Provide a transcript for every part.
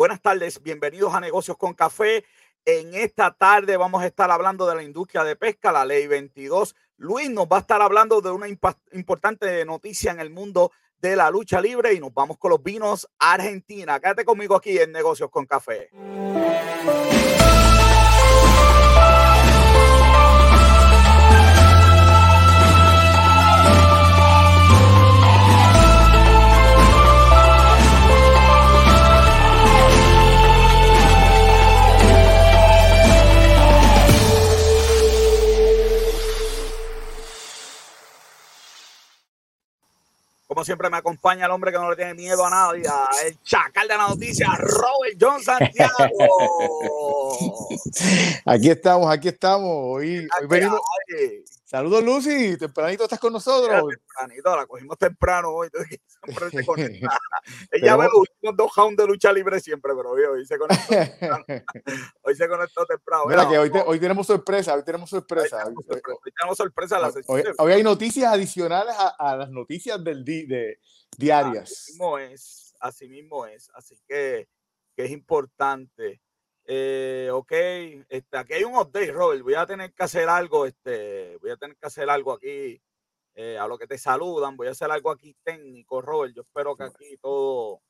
Buenas tardes, bienvenidos a Negocios con Café. En esta tarde vamos a estar hablando de la industria de pesca, la ley 22. Luis nos va a estar hablando de una importante noticia en el mundo de la lucha libre y nos vamos con los vinos Argentina. Quédate conmigo aquí en Negocios con Café. Como siempre me acompaña el hombre que no le tiene miedo a nadie, el chacal de la noticia, Robert John Santiago. Aquí estamos, aquí estamos. Hoy, hoy venimos. Saludos, Lucy. Tempranito estás con nosotros. tempranito, la cogimos temprano hoy. Ella ve los dos hounds de lucha libre siempre, pero hoy, se conectó temprano. hoy se conectó temprano. Mira, que hoy, hoy, tenemos sorpresa. Hoy tenemos sorpresa. Hoy tenemos sorpresa. Hoy, hoy, hay noticias adicionales a, a las noticias del di, de, diarias. Así mismo es. Así mismo es. Así que, que es importante. Eh, ok, este, aquí hay un update, Robert. Voy a tener que hacer algo, este, voy a tener que hacer algo aquí eh, a lo que te saludan. Voy a hacer algo aquí técnico, Robert. Yo espero que aquí todo,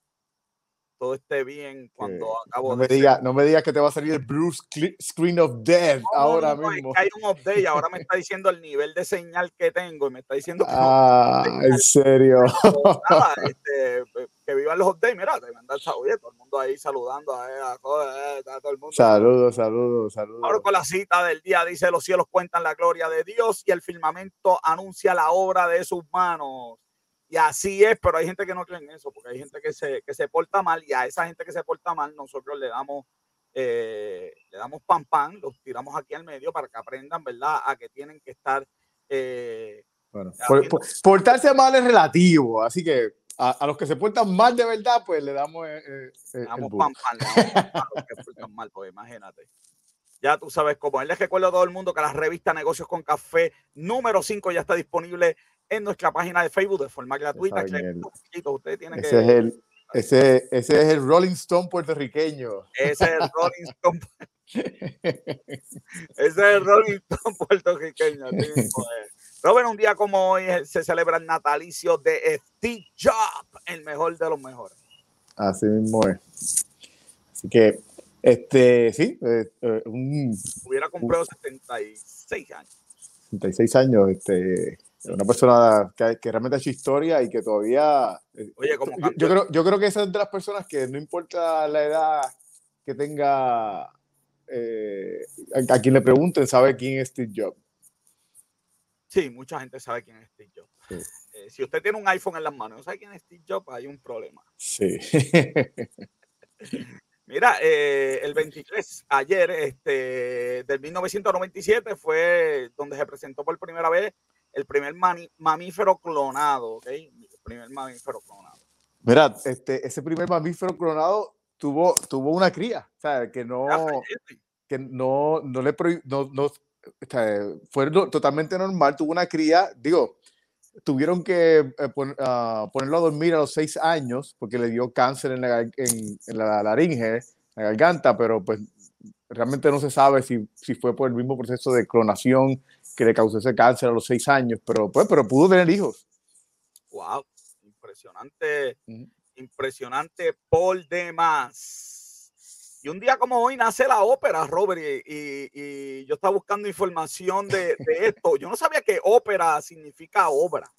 todo esté bien cuando acabo no me diga, No me digas que te va a salir el Bruce Screen of Death ahora mismo. hay un update, ahora me está diciendo el nivel de señal que tengo y me está diciendo que Ah, en serio. este, que vivan los updates, mira, te mandan oye, todo el mundo ahí saludando a, a, a, todo el mundo. Saludos, saludos, saludos. Ahora con la cita del día dice, los cielos cuentan la gloria de Dios y el firmamento anuncia la obra de sus manos. Y así es, pero hay gente que no cree en eso, porque hay gente que se, que se porta mal y a esa gente que se porta mal nosotros le damos, eh, le damos pan pan, los tiramos aquí al medio para que aprendan, ¿verdad? A que tienen que estar... Eh, bueno, portarse mal es relativo, así que a, los que se portan mal de verdad, pues le damos... Eh, le damos pan pan, a los que se portan mal, pues imagínate. Ya tú sabes cómo. Les recuerdo a todo el mundo que la revista Negocios con Café número 5 ya está disponible en nuestra página de Facebook de forma gratuita. Usted tiene ese, que... es el, ese, ese, es el Rolling Stone puertorriqueño. Ese es el Rolling Stone. ese es el Rolling Stone puertorriqueño. Robert, un día como hoy se celebra el natalicio de Steve Jobs, el mejor de los mejores. Así mismo es. Así que, este, sí. Eh, eh, un, Hubiera cumplido 76 años. 76 años, este una persona que, que, realmente ha hecho historia y que todavía... Eh, Oye, como yo, creo, yo creo que esa es de las personas que no importa la edad que tenga, eh, a, quien le pregunten, sabe quién es Steve Jobs. Sí, mucha gente sabe quién es Steve Jobs. Eh, si usted tiene un iPhone en las manos y no sabe quién es Steve Jobs, hay un problema. Sí. Mira, el 23, ayer, este, del 1997, fue donde se presentó por primera vez el primer mamífero clonado, ¿ok? El primer mamífero clonado. Mira, este, ese primer mamífero clonado tuvo, tuvo una cría, o sea, que no, que no, no le no, no fue totalmente normal, tuvo una cría, digo, tuvieron que eh, ah, ponerlo a dormir a los seis años porque le dio cáncer en la, en, en la laringe, en la garganta, pero pues realmente no se sabe si, si fue por el mismo proceso de clonación que le causó ese cáncer a los seis años, pero pues, pero pudo tener hijos. Wow, impresionante, impresionante por demás. Y un día como hoy nace la ópera, Robert, y, yo estaba buscando información de, de, esto. Yo no sabía que ópera significa obra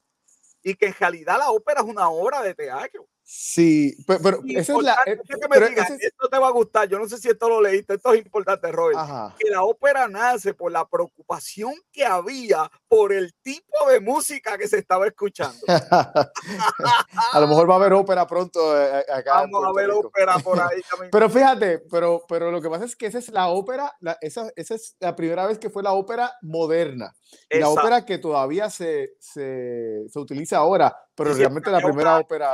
y que en realidad la ópera es una obra de teatro. Sí, pero, esa es la. Eh, que me digas, Esto te va a gustar. Yo no sé si esto lo leíste. Esto es importante, Roy. Que la ópera nace por la preocupación que había por el tipo de música que se estaba escuchando. a lo mejor va a haber ópera pronto eh, eh, acá. Vamos a ver ópera por ahí también. pero fíjate, pero, pero lo que pasa es que esa es la ópera, esa, esa, es la primera vez que fue la ópera moderna. la ópera que todavía se, se, se utiliza ahora pero realmente la primera ópera.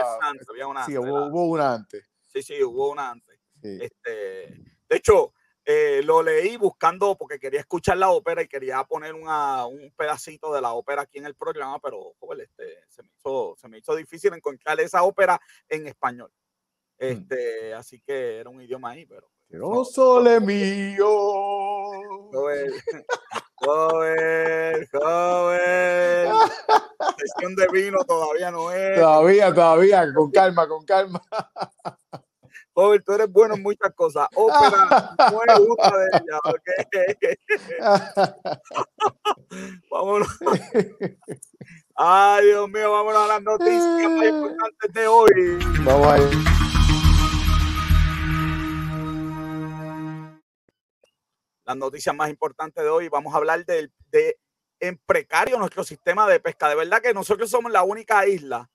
sí, hubo, una antes. Sí, sí, hubo una antes. Este, de hecho, eh, lo leí buscando porque quería escuchar la ópera y quería poner un pedacito de la ópera aquí en el programa, pero este, se, me hizo, se me hizo difícil encontrar esa ópera en español. Este, así que era un idioma ahí, pero. No sole mío. Joven, joven, joven. Sesión de vino todavía no es. Todavía, todavía, con calma, con calma. Joven, tú eres bueno en muchas cosas. Ópera no es una de ellas, Vámonos. Ay, Dios mío, vámonos a las noticias más importantes de hoy. Vamos ahí. Las noticias más importantes de hoy. Vamos a hablar de, de en precario nuestro sistema de pesca. De verdad que nosotros somos la única isla.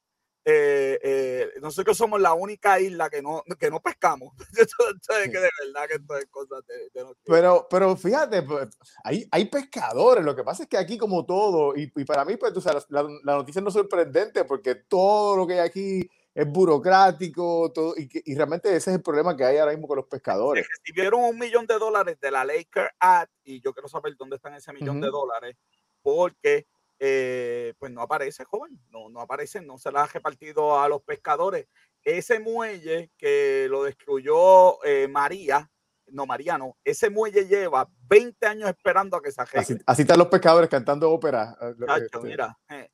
Eh, eh, nosotros somos la única isla que no, que no pescamos. que de verdad que esto es cosas de, pero, pero fíjate, pues, hay, hay pescadores. Lo que pasa es que aquí, como todo, y, para mí, pues, tú sabes, la, la noticia no es sorprendente porque todo lo que hay aquí es burocrático todo, y, y, realmente ese es el problema que hay ahora mismo con los pescadores. Recibieron un millón de dólares de la Laker Act y yo quiero saber dónde están ese millón de dólares porque eh, pues no aparece, joven, no, no aparece, no se la ha repartido a los pescadores. Ese muelle que lo destruyó eh, María, no, María no, ese muelle lleva 20 años esperando a que se arregle. Así, están los pescadores cantando ópera. Eh,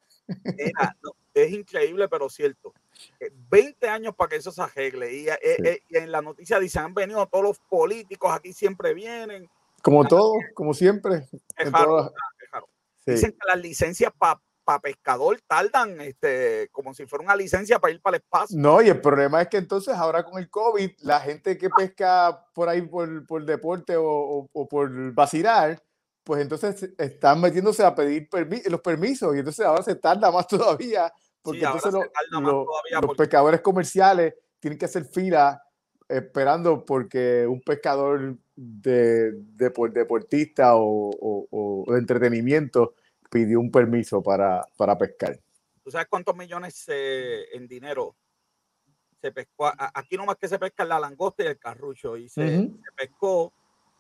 es increíble, pero cierto. 20 eh, años para que eso se arregle. Y, eh, eh, en la noticia dicen, han venido todos los políticos, aquí siempre vienen. Como todos, como siempre. Dicen que las licencias para pescador tardan este, como si fuera una licencia para ir para el espacio. No, y el problema es que entonces ahora con el COVID, la gente que pesca por ahí por, por deporte o, o, por vacilar, pues entonces están metiéndose a pedir los permisos y entonces ahora se tarda más todavía porque entonces los pescadores comerciales tienen que hacer fila esperando porque un pescador de, de, deportista o, de entretenimiento pidió un permiso para, para pescar. ¿Tú sabes cuántos millones en dinero se pescó? Aquí nomás que se pesca la langosta y el carrucho y se, pescó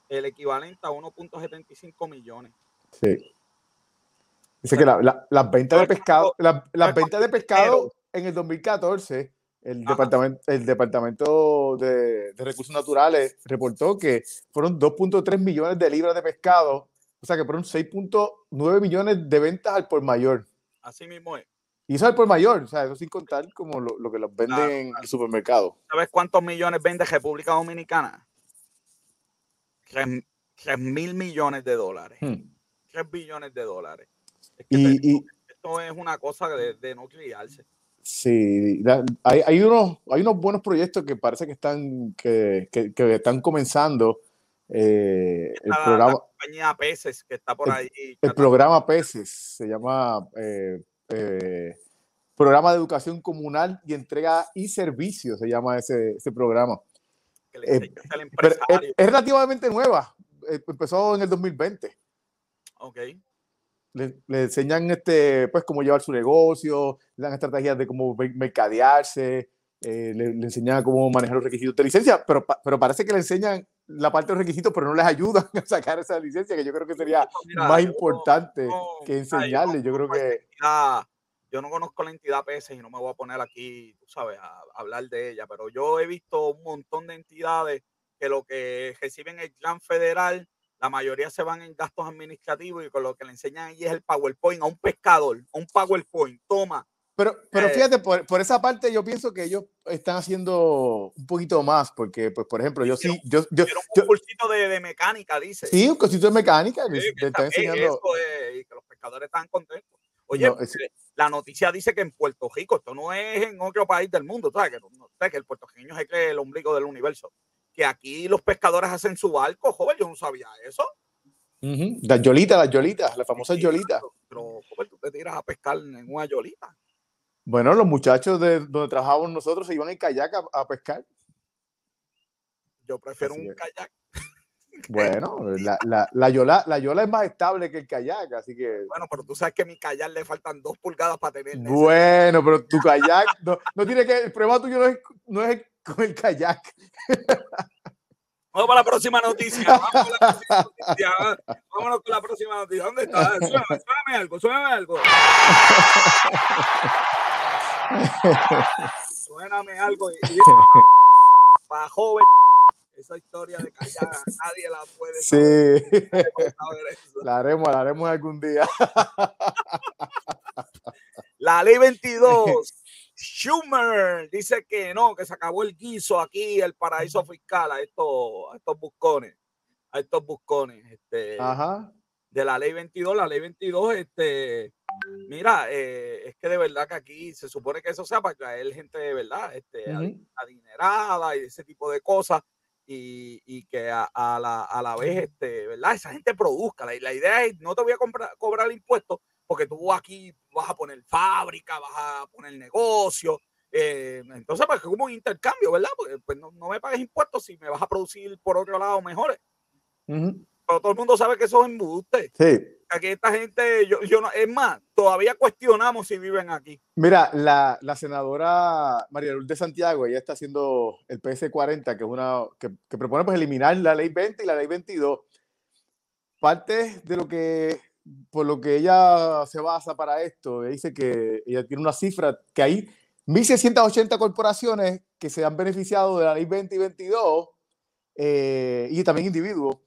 el equivalente a 1.75 millones. Sí. Dice que las ventas de pescado, las ventas de pescado en el 2014, el departamento, el departamento de, Recursos Naturales reportó que fueron 2.3 millones de libras de pescado, o sea que fueron 6.9 millones de ventas al por mayor. Así mismo es. Y eso al por mayor, o sea, eso sin contar como lo, que los venden en el supermercado. ¿Sabes cuántos millones vende República Dominicana? 3, mil millones de dólares. 3 hmm. billones de dólares y, esto es una cosa de, no criarse. Sí, hay, hay, unos, hay unos buenos proyectos que parece que están, que, que, están comenzando. Eh, el programa, la compañía Peces que está por ahí. El, programa Peces se llama eh, eh, Programa de Educación Comunal y Entrega y Servicios, se llama ese, ese programa. Es, es, relativamente nueva, empezó en el 2020. Ok le, enseñan este, pues, cómo llevar su negocio, le dan estrategias de cómo mercadearse, eh, le, enseñan cómo manejar los requisitos de licencia, pero, pero parece que le enseñan la parte de los requisitos, pero no les ayudan a sacar esa licencia, que yo creo que sería más importante que enseñarle. Yo creo que... Yo no conozco la entidad PS y no me voy a poner aquí, tú sabes, a, hablar de ella, pero yo he visto un montón de entidades que lo que reciben el plan federal la mayoría se van en gastos administrativos y con lo que le enseñan ahí es el PowerPoint a un pescador, a un PowerPoint, toma. Pero, pero eh, fíjate, por, por, esa parte yo pienso que ellos están haciendo un poquito más, porque, pues, por ejemplo, yo sí, yo, yo, un cursito de, de, mecánica, dice. Sí, un cursito de mecánica, le, está enseñando. y que los pescadores están contentos. Oye, la noticia dice que en Puerto Rico, esto no es en otro país del mundo, ¿sabes? Que, no, que el puertorriqueño es el ombligo del universo que aquí los pescadores hacen su barco, joven, yo no sabía eso. Las yolitas, las yolitas, las famosas yolitas. Pero, joven, tú te tiras a pescar en una yolita. Bueno, los muchachos de donde trabajábamos nosotros se iban en kayak a, pescar. Yo prefiero un kayak. Bueno, la, la, la, yola, la yola es más estable que el kayak, así que. Bueno, pero tú sabes que a mi kayak le faltan dos pulgadas para tener. Bueno, pero tu kayak no, no, tiene que. El problema tuyo no es, no es con el kayak. Vamos para la próxima noticia. Vamos con la próxima noticia. Vámonos con la próxima noticia. ¿Dónde está? Suéname, algo, suéname algo. Suéname algo. la joven. Esa historia de callar, nadie la puede Sí. La haremos, la haremos algún día. La ley 22. Schumer dice que no, que se acabó el guiso aquí, el paraíso fiscal a estos, a estos buscones, a estos buscones, este, Ajá. de la ley 22. La ley 22, este, mira, eh, es que de verdad que aquí se supone que eso sea para traer gente de verdad, este, adinerada y ese tipo de cosas. Y, y que a, a la, a la vez, este, ¿verdad? Esa gente produzca. La, la idea es, no te voy a comprar, cobrar impuestos porque tú aquí vas a poner fábrica, vas a poner negocio. eh, entonces, pues como un intercambio, ¿verdad? Porque pues, no, no me pagues impuestos si me vas a producir por otro lado mejores. Ujú. Pero todo el mundo sabe que eso es embuste. Sí. Aquí esta gente, yo, yo no, es más, todavía cuestionamos si viven aquí. Mira, la, la senadora María Lourdes Santiago, ella está haciendo el PS40, que es una que, que propone pues eliminar la ley 20 y la ley 22. Parte de lo que, por lo que ella se basa para esto, ella dice que ella tiene una cifra que hay 1.680 corporaciones que se han beneficiado de la ley 20 y 22 eh, y también individuos,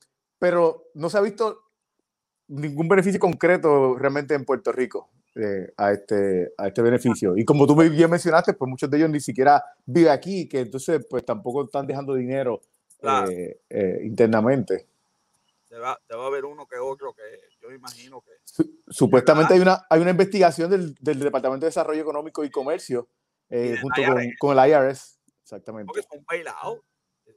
pero no se ha visto ningún beneficio concreto realmente en Puerto Rico eh, a, este, a este beneficio. Y como tú bien mencionaste, pues muchos de ellos ni siquiera viven aquí, que entonces pues tampoco están dejando dinero Claro. eh, eh, internamente. Te va, te va a haber uno que otro que yo imagino que. Su- Supuestamente hay una, hay una investigación del, del Departamento de Desarrollo Económico y Comercio eh, del junto con, con el IRS. Exactamente. Porque son bailados.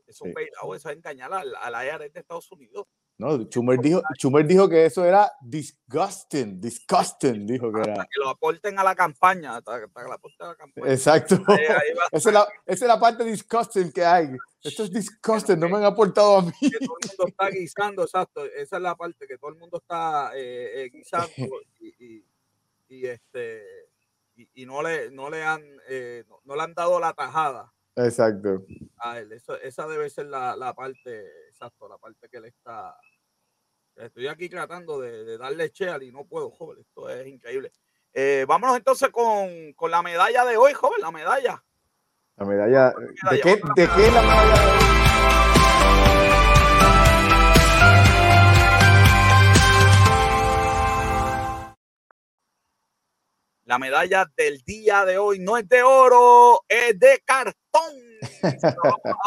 Es un Sí. bailado, eso es engañar al, al IRS de Estados Unidos. No, Schumer dijo, Schumer dijo que eso era disgusting, disgusting, dijo que era. que lo aporten a la campaña. Para, para que lo aporten a la campaña. Exacto. Ahí- ahí Esa es, la, esa es la parte disgusting que hay. Esto es disgusting, no me han aportado a mí. que todo el mundo está guisando, exacto. Esa es la parte que todo el mundo está eh, eh, guisando y, y- y, este y, y no le no le han eh, no, no le han dado la tajada Exacto. a él. Eso, esa debe ser la, la parte, exacto, la parte que le está. Estoy aquí tratando de, de darle cheal y no puedo, joven. Esto es increíble. Eh, vámonos entonces con, con la medalla de hoy, joven, la medalla. La medalla. ¿De medalla, qué, otra de qué es la medalla de hoy? La medalla del día de hoy no es de oro, es de cartón.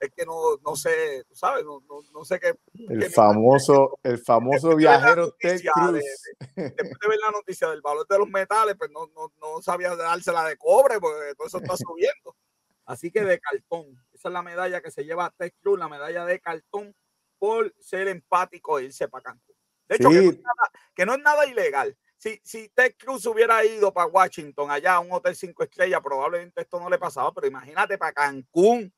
es que no, no sé, tú sabes, no, no, no sé qué. El que famoso, el famoso Después de viajero Ted Cruz. de- Después de ver la noticia del valor de los metales, pues no, no, no sabía dársela de cobre, porque todo eso está subiendo. Así que de cartón. Esa es la medalla que se lleva Ted Cruz, la medalla de cartón, por ser empático e irse para Cancún. De hecho, que, no Sí. nada, que no es nada ilegal. Si, si Ted Cruz hubiera ido para Washington, allá a un hotel cinco estrellas, probablemente esto no le pasaba, pero imagínate para Cancún.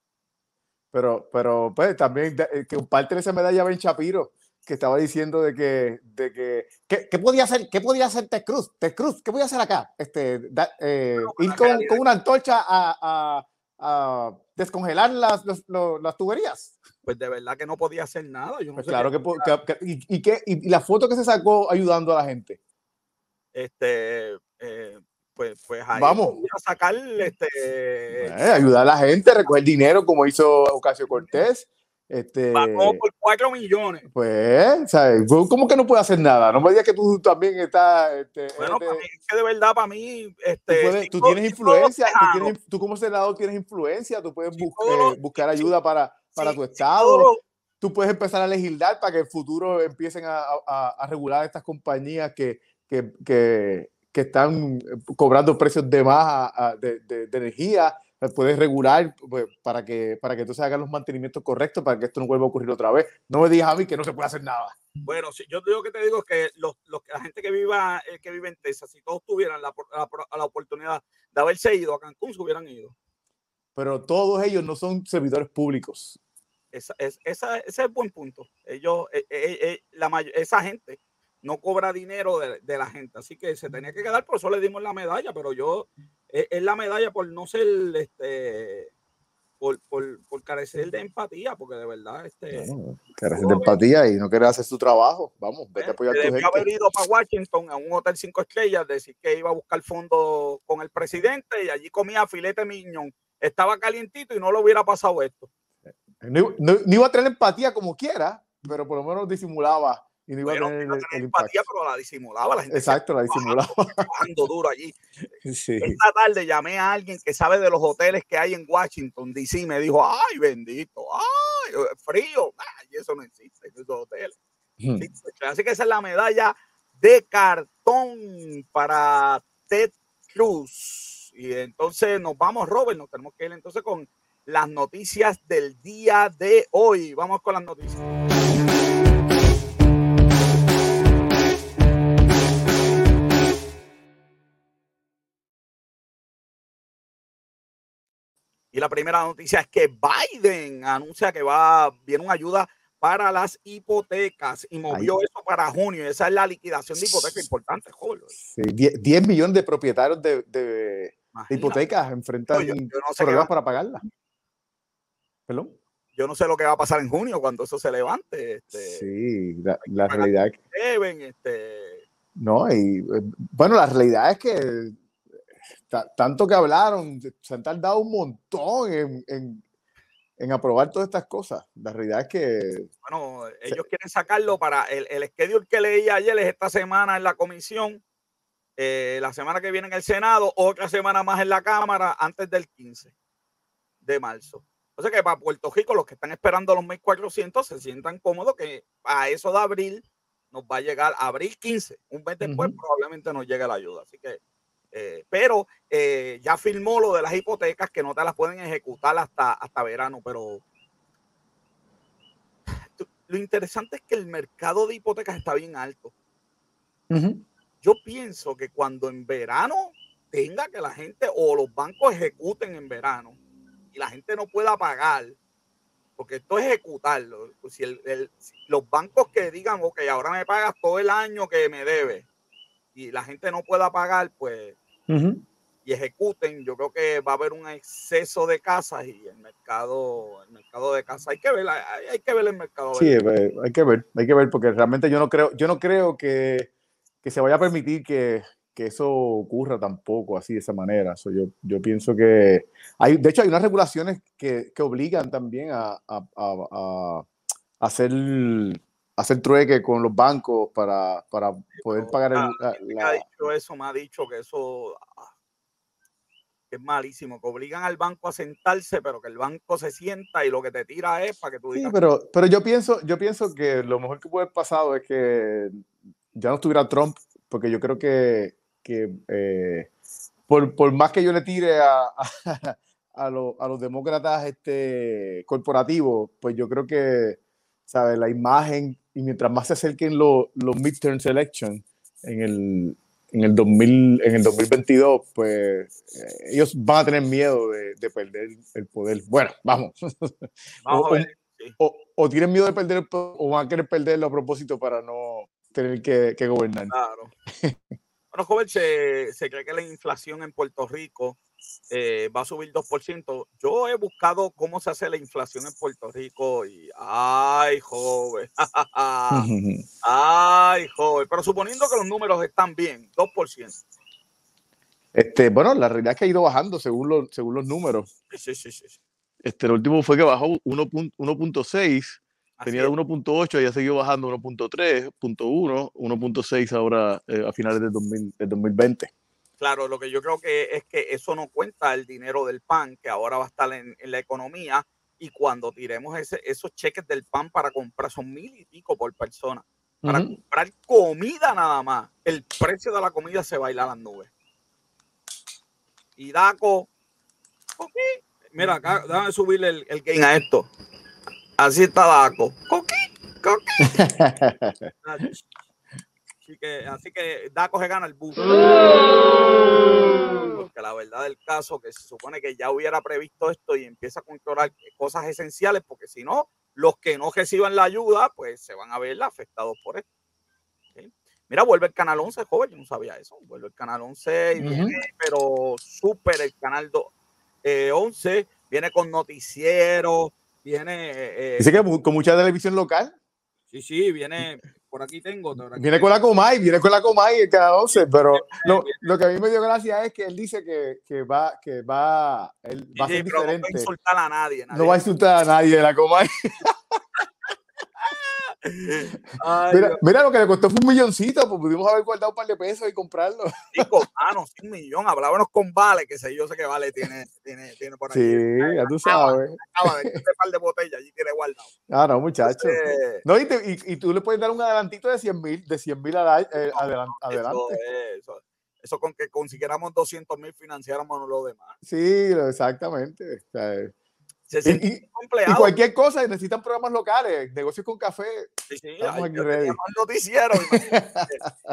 Pero, pero pues también eh, que parte de esa medalla Ben Shapiro, que estaba diciendo de que, de que, ¿qué, qué podía hacer, qué podía hacer Ted Cruz? Ted Cruz, ¿qué podía hacer acá? Este, da- eh, ir con, una antorcha a, a- a descongelar las, los- los- las tuberías. Pues de verdad que no podía hacer nada. Yo no Pues sé claro que, que- que- y, y, y- y la foto que se sacó ayudando a la gente. Este, eh, pues, pues ahí Vamos. podía sacar este, Eh, ayudar a la gente, recoger dinero como hizo Ocasio Cortés. Este, por 4 millones. pues, ¿sabes? ¿Cómo que no puede hacer nada? No me digas que tú también estás. este, Bueno, para mí, es que de verdad, para mí, tú, este, puedes- si tú tienes si influencia, tú, tejanos, tienes- tú como senador tienes influencia, tú puedes Si bus- todos eh, buscar ayuda para, para tu estado, tú puedes empezar a legislar para que en el futuro empiecen a, a- a regular estas compañías que, que, que- que están cobrando precios de más a- a- de, de- de energía. Puedes regular pues, para que, para que tú se hagan los mantenimientos correctos para que esto no vuelva a ocurrir otra vez. No me digas a mí que no se puede hacer nada. Bueno, si, yo lo que te digo es que los, los- la gente que viva, eh, que vive en Texas, si todos tuvieran la, la, la oportunidad de haberse ido a Cancún, se hubieran ido. Pero todos ellos no son servidores públicos. Esa, es, esa- ese es el buen punto. Ellos, eh, eh, eh, la esa gente no cobra dinero de, de la gente, así que se tenía que quedar, por eso le dimos la medalla, pero yo, es, es la medalla por no ser, este, por, por, por carecer de empatía, porque de verdad, este, Bueno, careces de empatía y no querer hacer su trabajo. Vamos, vete a apoyar a tu debió haber gente. ido para Washington a un hotel cinco estrellas, decir que iba a buscar fondos con el presidente y allí comía filete miñón estaba calientito y no le hubiera pasado esto. No, iba a tener empatía como quiera, pero por lo menos disimulaba. Y no iba a tener, empatía, pero la disimulaba. La gente Exacto, la disimulaba. duro allí. Esta tarde llamé a alguien que sabe de los hoteles que hay en Washington, D.C. Me dijo, ay, bendito, ay, frío. y eso no existe, esos hoteles. así que esa es la medalla de cartón para Ted Cruz. Y entonces nos vamos, Robert, nos tenemos que ir entonces con las noticias del día de hoy. Vamos con las noticias. Y la primera noticia es que Biden anuncia que va, viene una ayuda para las hipotecas y movió eso para junio. Esa es la liquidación de hipotecas importante, joder. 10, millones de propietarios de, hipotecas enfrentan problemas para pagarlas. ¿Perdón? Yo no sé lo que va a pasar en junio cuando eso se levante. Este, sí, la, realidad es que... Deben, este... No, y eh, bueno, la realidad es que tanto que hablaron, se han tardado un montón en, en, aprobar todas estas cosas. La realidad es que... Bueno, ellos quieren sacarlo para el, el schedule que leí ayer es esta semana en la comisión, eh, la semana que viene en el Senado, otra semana más en la Cámara antes del 15 de marzo. O sea que para Puerto Rico, los que están esperando los 1.400 se sientan cómodos que a eso de abril nos va a llegar, abril 15, un mes después probablemente nos llegue la ayuda. Así que, eh, pero eh, ya firmó lo de las hipotecas que no te las pueden ejecutar hasta, hasta verano, pero lo interesante es que el mercado de hipotecas está bien alto. Yo pienso que cuando en verano tenga que la gente o los bancos ejecuten en verano, la gente no pueda pagar, porque esto es ejecutarlo. Pues si, los bancos que digan, ok, ahora me pagas todo el año que me debe, y la gente no pueda pagar, pues, y ejecuten, yo creo que va a haber un exceso de casas y el mercado, el mercado de casas, hay que ver, hay, que ver el mercado. Sí, eh, hay que ver, hay que ver, porque realmente yo no creo, yo no creo que, que se vaya a permitir que, que eso ocurra tampoco así de esa manera. yo, yo pienso que hay, de hecho, hay unas regulaciones que, que obligan también a, a, a, hacer, hacer trueque con los bancos para, para poder pagar el, la, Me ha dicho eso, me ha dicho que eso ah, es malísimo, que obligan al banco a sentarse, pero que el banco se sienta y lo que te tira es para que tú digas. Sí, pero, pero yo pienso, yo pienso que lo mejor que puede haber pasado es que ya no estuviera Trump, porque yo creo que que eh, por, por, más que yo le tire a, a, a, los demócratas este, corporativos, pues yo creo que, ¿sabes? La imagen, y mientras más se acerquen los, los midterm elections en el, en el, 2000, en el 2022, pues eh, ellos van a tener miedo de, de, perder el poder. Bueno, vamos. vamos o, a ver, o, o, tienen miedo de perder o van a querer perderlo a propósito para no tener que, que gobernar. Claro. Bueno, joven, se, cree que la inflación en Puerto Rico eh, va a subir 2%. Yo he buscado cómo se hace la inflación en Puerto Rico y, ay, joven, ay, joven, pero suponiendo que los números están bien, 2%. Este, bueno, la realidad es que ha ido bajando según los, según los números. Sí, sí, sí. Este, el último fue que bajó 1.6 Tenía de 1.8, ya siguió bajando 1.3, 1.1, 1.6 ahora eh, a finales del, 2020. Claro, lo que yo creo que es que eso no cuenta el dinero del PAN, que ahora va a estar en, la economía, y cuando tiremos ese, esos cheques del PAN para comprar, son mil y pico por persona, para comprar comida nada más, el precio de la comida se baila a las nubes. Y Daco, mira, acá, déjame subirle el, el gain a esto. Así está Daco. Coqui, coqui. así, que, así que Daco se gana el bus. Porque la verdad del caso que se supone que ya hubiera previsto esto y empieza a controlar cosas esenciales, porque si no, los que no reciban la ayuda, pues se van a ver afectados por esto. Mira, vuelve el canal 11, joven, yo no sabía eso. Vuelve el canal 11 y viene, pero súper el canal 11, eh, viene con noticieros, viene... Eh, Dice que con mucha televisión local. Sí, sí, viene por aquí tengo. viene con la Comay, viene con la Comay cada 11, pero lo, lo, que a mí me dio gracia es que él dice que, que va, que va, él va a ser diferente. No va a insultar a nadie, nadie. No va a insultar a nadie la Comay. mira, mira, lo que le costó fue un milloncito, pues pudimos haber guardado un par de pesos y comprarlo. Ah, no, un millón. Hablábamos con Vale, que sé yo sé que Vale tiene, tiene, tiene por ahí. Sí, ya tú sabes. Acaba de un par de botellas allí tiene guardado. Ah, no, muchacho. no, y, y, y, tú le puedes dar un adelantito de 100 mil, de 100 mil eh, adelante. Eso, eso, con que consiguiéramos 200 mil financiáramos lo demás. Sí, exactamente. O sea, y, cualquier cosa, necesitan programas locales, negocios con café. Sí, sí, noticiero.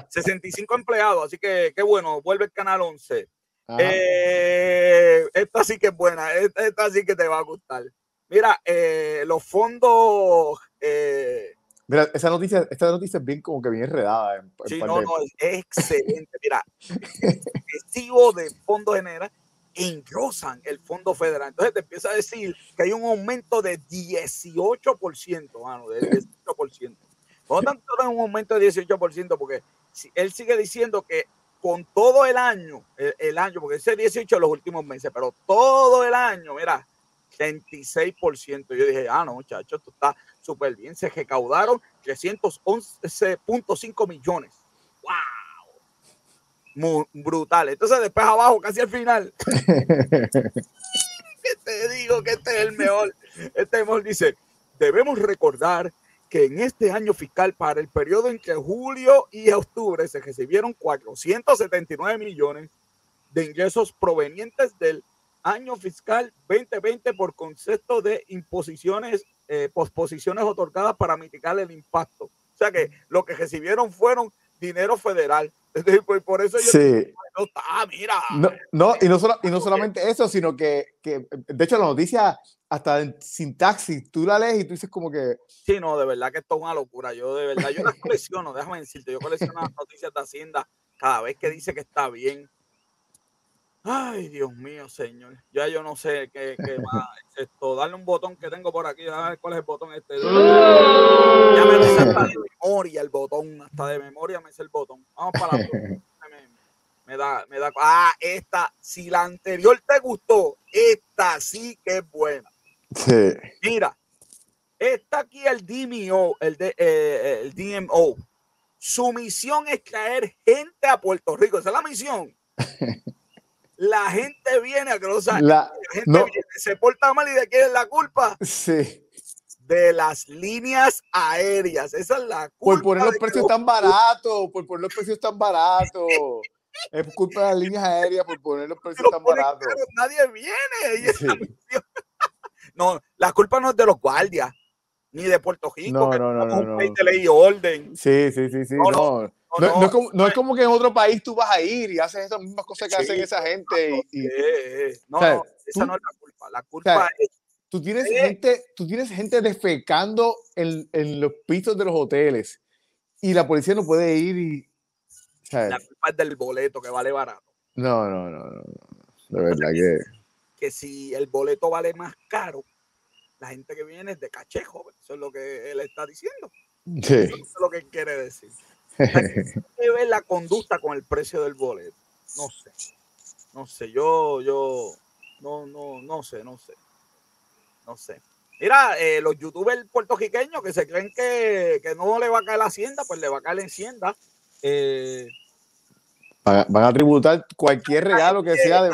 65 empleados, así que qué bueno, vuelve el canal 11. Eh, esta sí que es buena, esta, sí que te va a gustar. Mira, eh, los fondos. Eh, Mira, esa noticia, esta noticia es bien como que bien enredada. sí, no, no, es, excelente. Mira, el recibo de fondos general engrosan el fondo federal. Entonces te empieza a decir que hay un aumento de 18%, mano, de 18%. No tanto es un aumento de 18%, porque él sigue diciendo que con todo el año, el, año, porque ese 18 los últimos meses, pero todo el año, mira, 36%. Yo dije, ah, no, muchachos, esto está súper bien. Se recaudaron 311.5 millones. ¡Wow! Brutal. Entonces, después abajo, casi al final. te digo que este es el mejor. Este mejor dice: Debemos recordar que en este año fiscal, para el periodo entre julio y octubre, se recibieron 479 millones de ingresos provenientes del año fiscal 2020 por concepto de imposiciones, eh, posposiciones otorgadas para mitigar el impacto. O sea que lo que recibieron fueron dinero federal. Por eso yo sí. ah, mira. No, y, no y no solamente eso, sino que, que, de hecho la noticia, hasta en sintaxis, tú la lees y tú dices como que... Sí, no, de verdad que esto es una locura. Yo de verdad, yo las colecciono, déjame decirte, yo colecciono las noticias de Hacienda cada vez que dice que está bien. Ay, Dios mío, señor. Ya yo no sé qué, qué más esto. Darle un botón que tengo por aquí. A ver cuál es el botón este. Ya me dice hasta de memoria el botón. Hasta de memoria me dice el botón. Vamos para la me, da, me da. Ah, esta. Si la anterior te gustó, esta sí que es buena. Sí. Mira, está aquí el DMO, el, de, eh, el DMO. Su misión es traer gente a Puerto Rico. Esa es la misión. la gente viene a lo la, la, gente viene, se porta mal y de quién es la culpa. Sí. De las líneas aéreas. Esa es la culpa. Por poner los precios tan baratos, por poner los precios tan baratos. es culpa de las líneas aéreas por poner los precios tan baratos. nadie viene. no, la culpa no es de los guardias, ni de Puerto Rico, no, que no, no, no, un país de ley y orden. Sí, sí, sí, sí. no. No, es como, no, es como, que en otro país tú vas a ir y haces esas mismas cosas que hacen esa gente. Y, no, esa no es la culpa. La culpa es. Tú tienes, gente, tú tienes gente defecando en, en, los pisos de los hoteles y la policía no puede ir y. La culpa es del boleto que vale barato. No, no, no, no. De verdad que. Que si el boleto vale más caro, la gente que viene es de cachejo. Eso es lo que él está diciendo. Sí. Eso es lo que quiere decir. que ver la conducta con el precio del boleto. No sé. No sé. Yo, yo, no, no, no sé, no sé. No sé. Mira, eh, los youtubers puertorriqueños que se creen que, que, no le va a caer la hacienda, pues le va a caer la hacienda. Eh, van, a tributar cualquier regalo que sea de.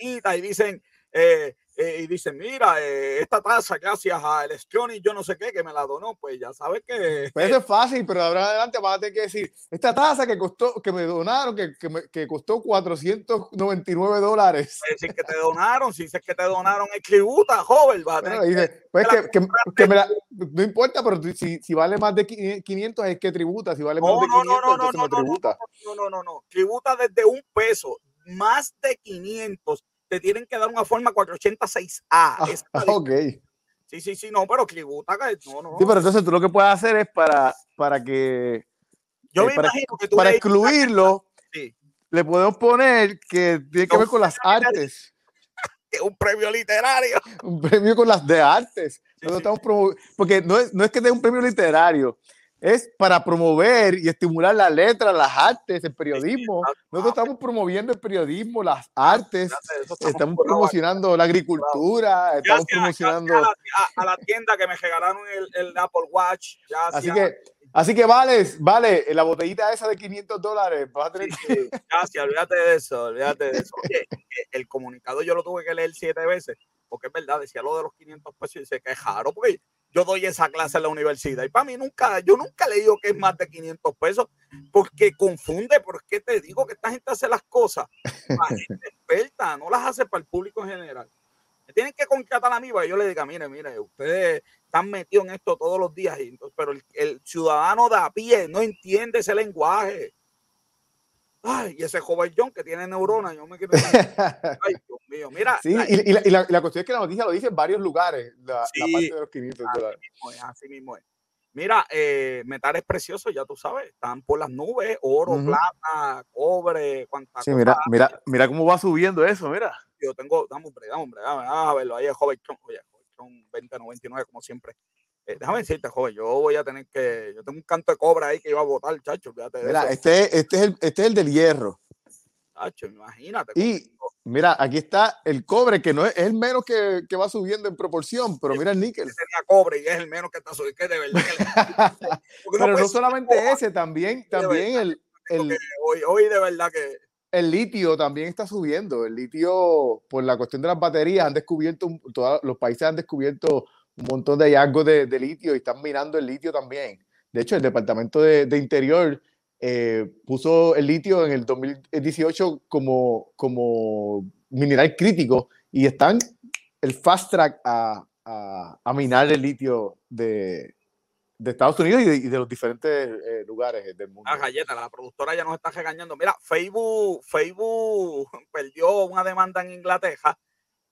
y dicen, eh, eh, y dice, mira, eh, esta taza, gracias a el y yo no sé qué, que me la donó, pues ya sabes que... Pues eso es fácil, pero ahora adelante vas a tener que decir, esta taza que costó, que me donaron, que, que, me, que costó 499 dólares. Es decir, que te donaron, si dices que te donaron, es tributa, joven. Va a dice, pues que, que, me la, no importa, pero si, si vale más de 500 es que tributa, si vale más de 500 no, no, no, no, tributa. No, no, no, no, tributa desde un peso, más de 500 te tienen que dar una forma 486A. Ah, ok. Sí, sí, sí, no, pero tributa, no, no. Sí, pero entonces tú lo que puedes hacer es para, para que. Yo eh, me para, imagino que tú Para excluirlo, le podemos poner que tiene que ver con las artes. Un premio literario. Un premio con las de artes. Estamos porque no es, no es que dé un premio literario, es para promover y estimular la letra, las artes, el periodismo. Nosotros estamos promoviendo el periodismo, las artes, estamos, promocionando la agricultura, estamos promocionando... A la, tienda que me regalaron el, Apple Watch. Así que, así que vale, vale, la botellita esa de 500 dólares, que... Gracias, olvídate de eso, olvídate de eso. el comunicado yo lo tuve que leer siete veces, porque es verdad, decía lo de los 500 pesos y se quejaron, porque yo doy esa clase en la universidad. Y para mí nunca, yo nunca le digo que es más de 500 pesos, porque confunde, porque te digo que esta gente hace las cosas para gente experta, no las hace para el público en general. Me tienen que contratar a mí para yo le diga, mire, mire, ustedes están metidos en esto todos los días, pero el, el ciudadano de a pie no entiende ese lenguaje. Ay, y ese joven John que tiene neuronas, yo me quiero. Ay, Dios mío, mira. Sí, y, y, la, la, cuestión es que la noticia lo dice en varios lugares, la, la parte de los 500 dólares. Así mismo es, así mismo es. Mira, eh, metales preciosos, ya tú sabes, están por las nubes, oro, plata, cobre, cuántas Sí, mira, mira, mira cómo va subiendo eso, mira. Yo tengo, dame hombre, dame hombre, dame, a verlo, ahí el joven John, oye, joven John 2099, como siempre. Eh, déjame decirte, joven, yo voy a tener que. Yo tengo un canto de cobra ahí que iba a botar, chacho. mira, Este, este, es el, este es el del hierro. Chacho, imagínate. Y mira, aquí está el cobre, que no es, el menos que, que, va subiendo en proporción, pero mira el níquel. Sería cobre y es el menos que está subiendo, que de verdad. pero no, solamente ese, también, también el. el hoy, hoy de verdad que el litio también está subiendo. El litio, por la cuestión de las baterías, han descubierto, todos los países han descubierto un montón de hallazgos de, litio y están minando el litio también. De hecho, el Departamento de, Interior eh, puso el litio en el 2018 como, como mineral crítico y están el fast track a, a, minar el litio de, de Estados Unidos y de, los diferentes eh, lugares del mundo. La galleta, la productora ya nos está regañando. Mira, Facebook, Facebook perdió una demanda en Inglaterra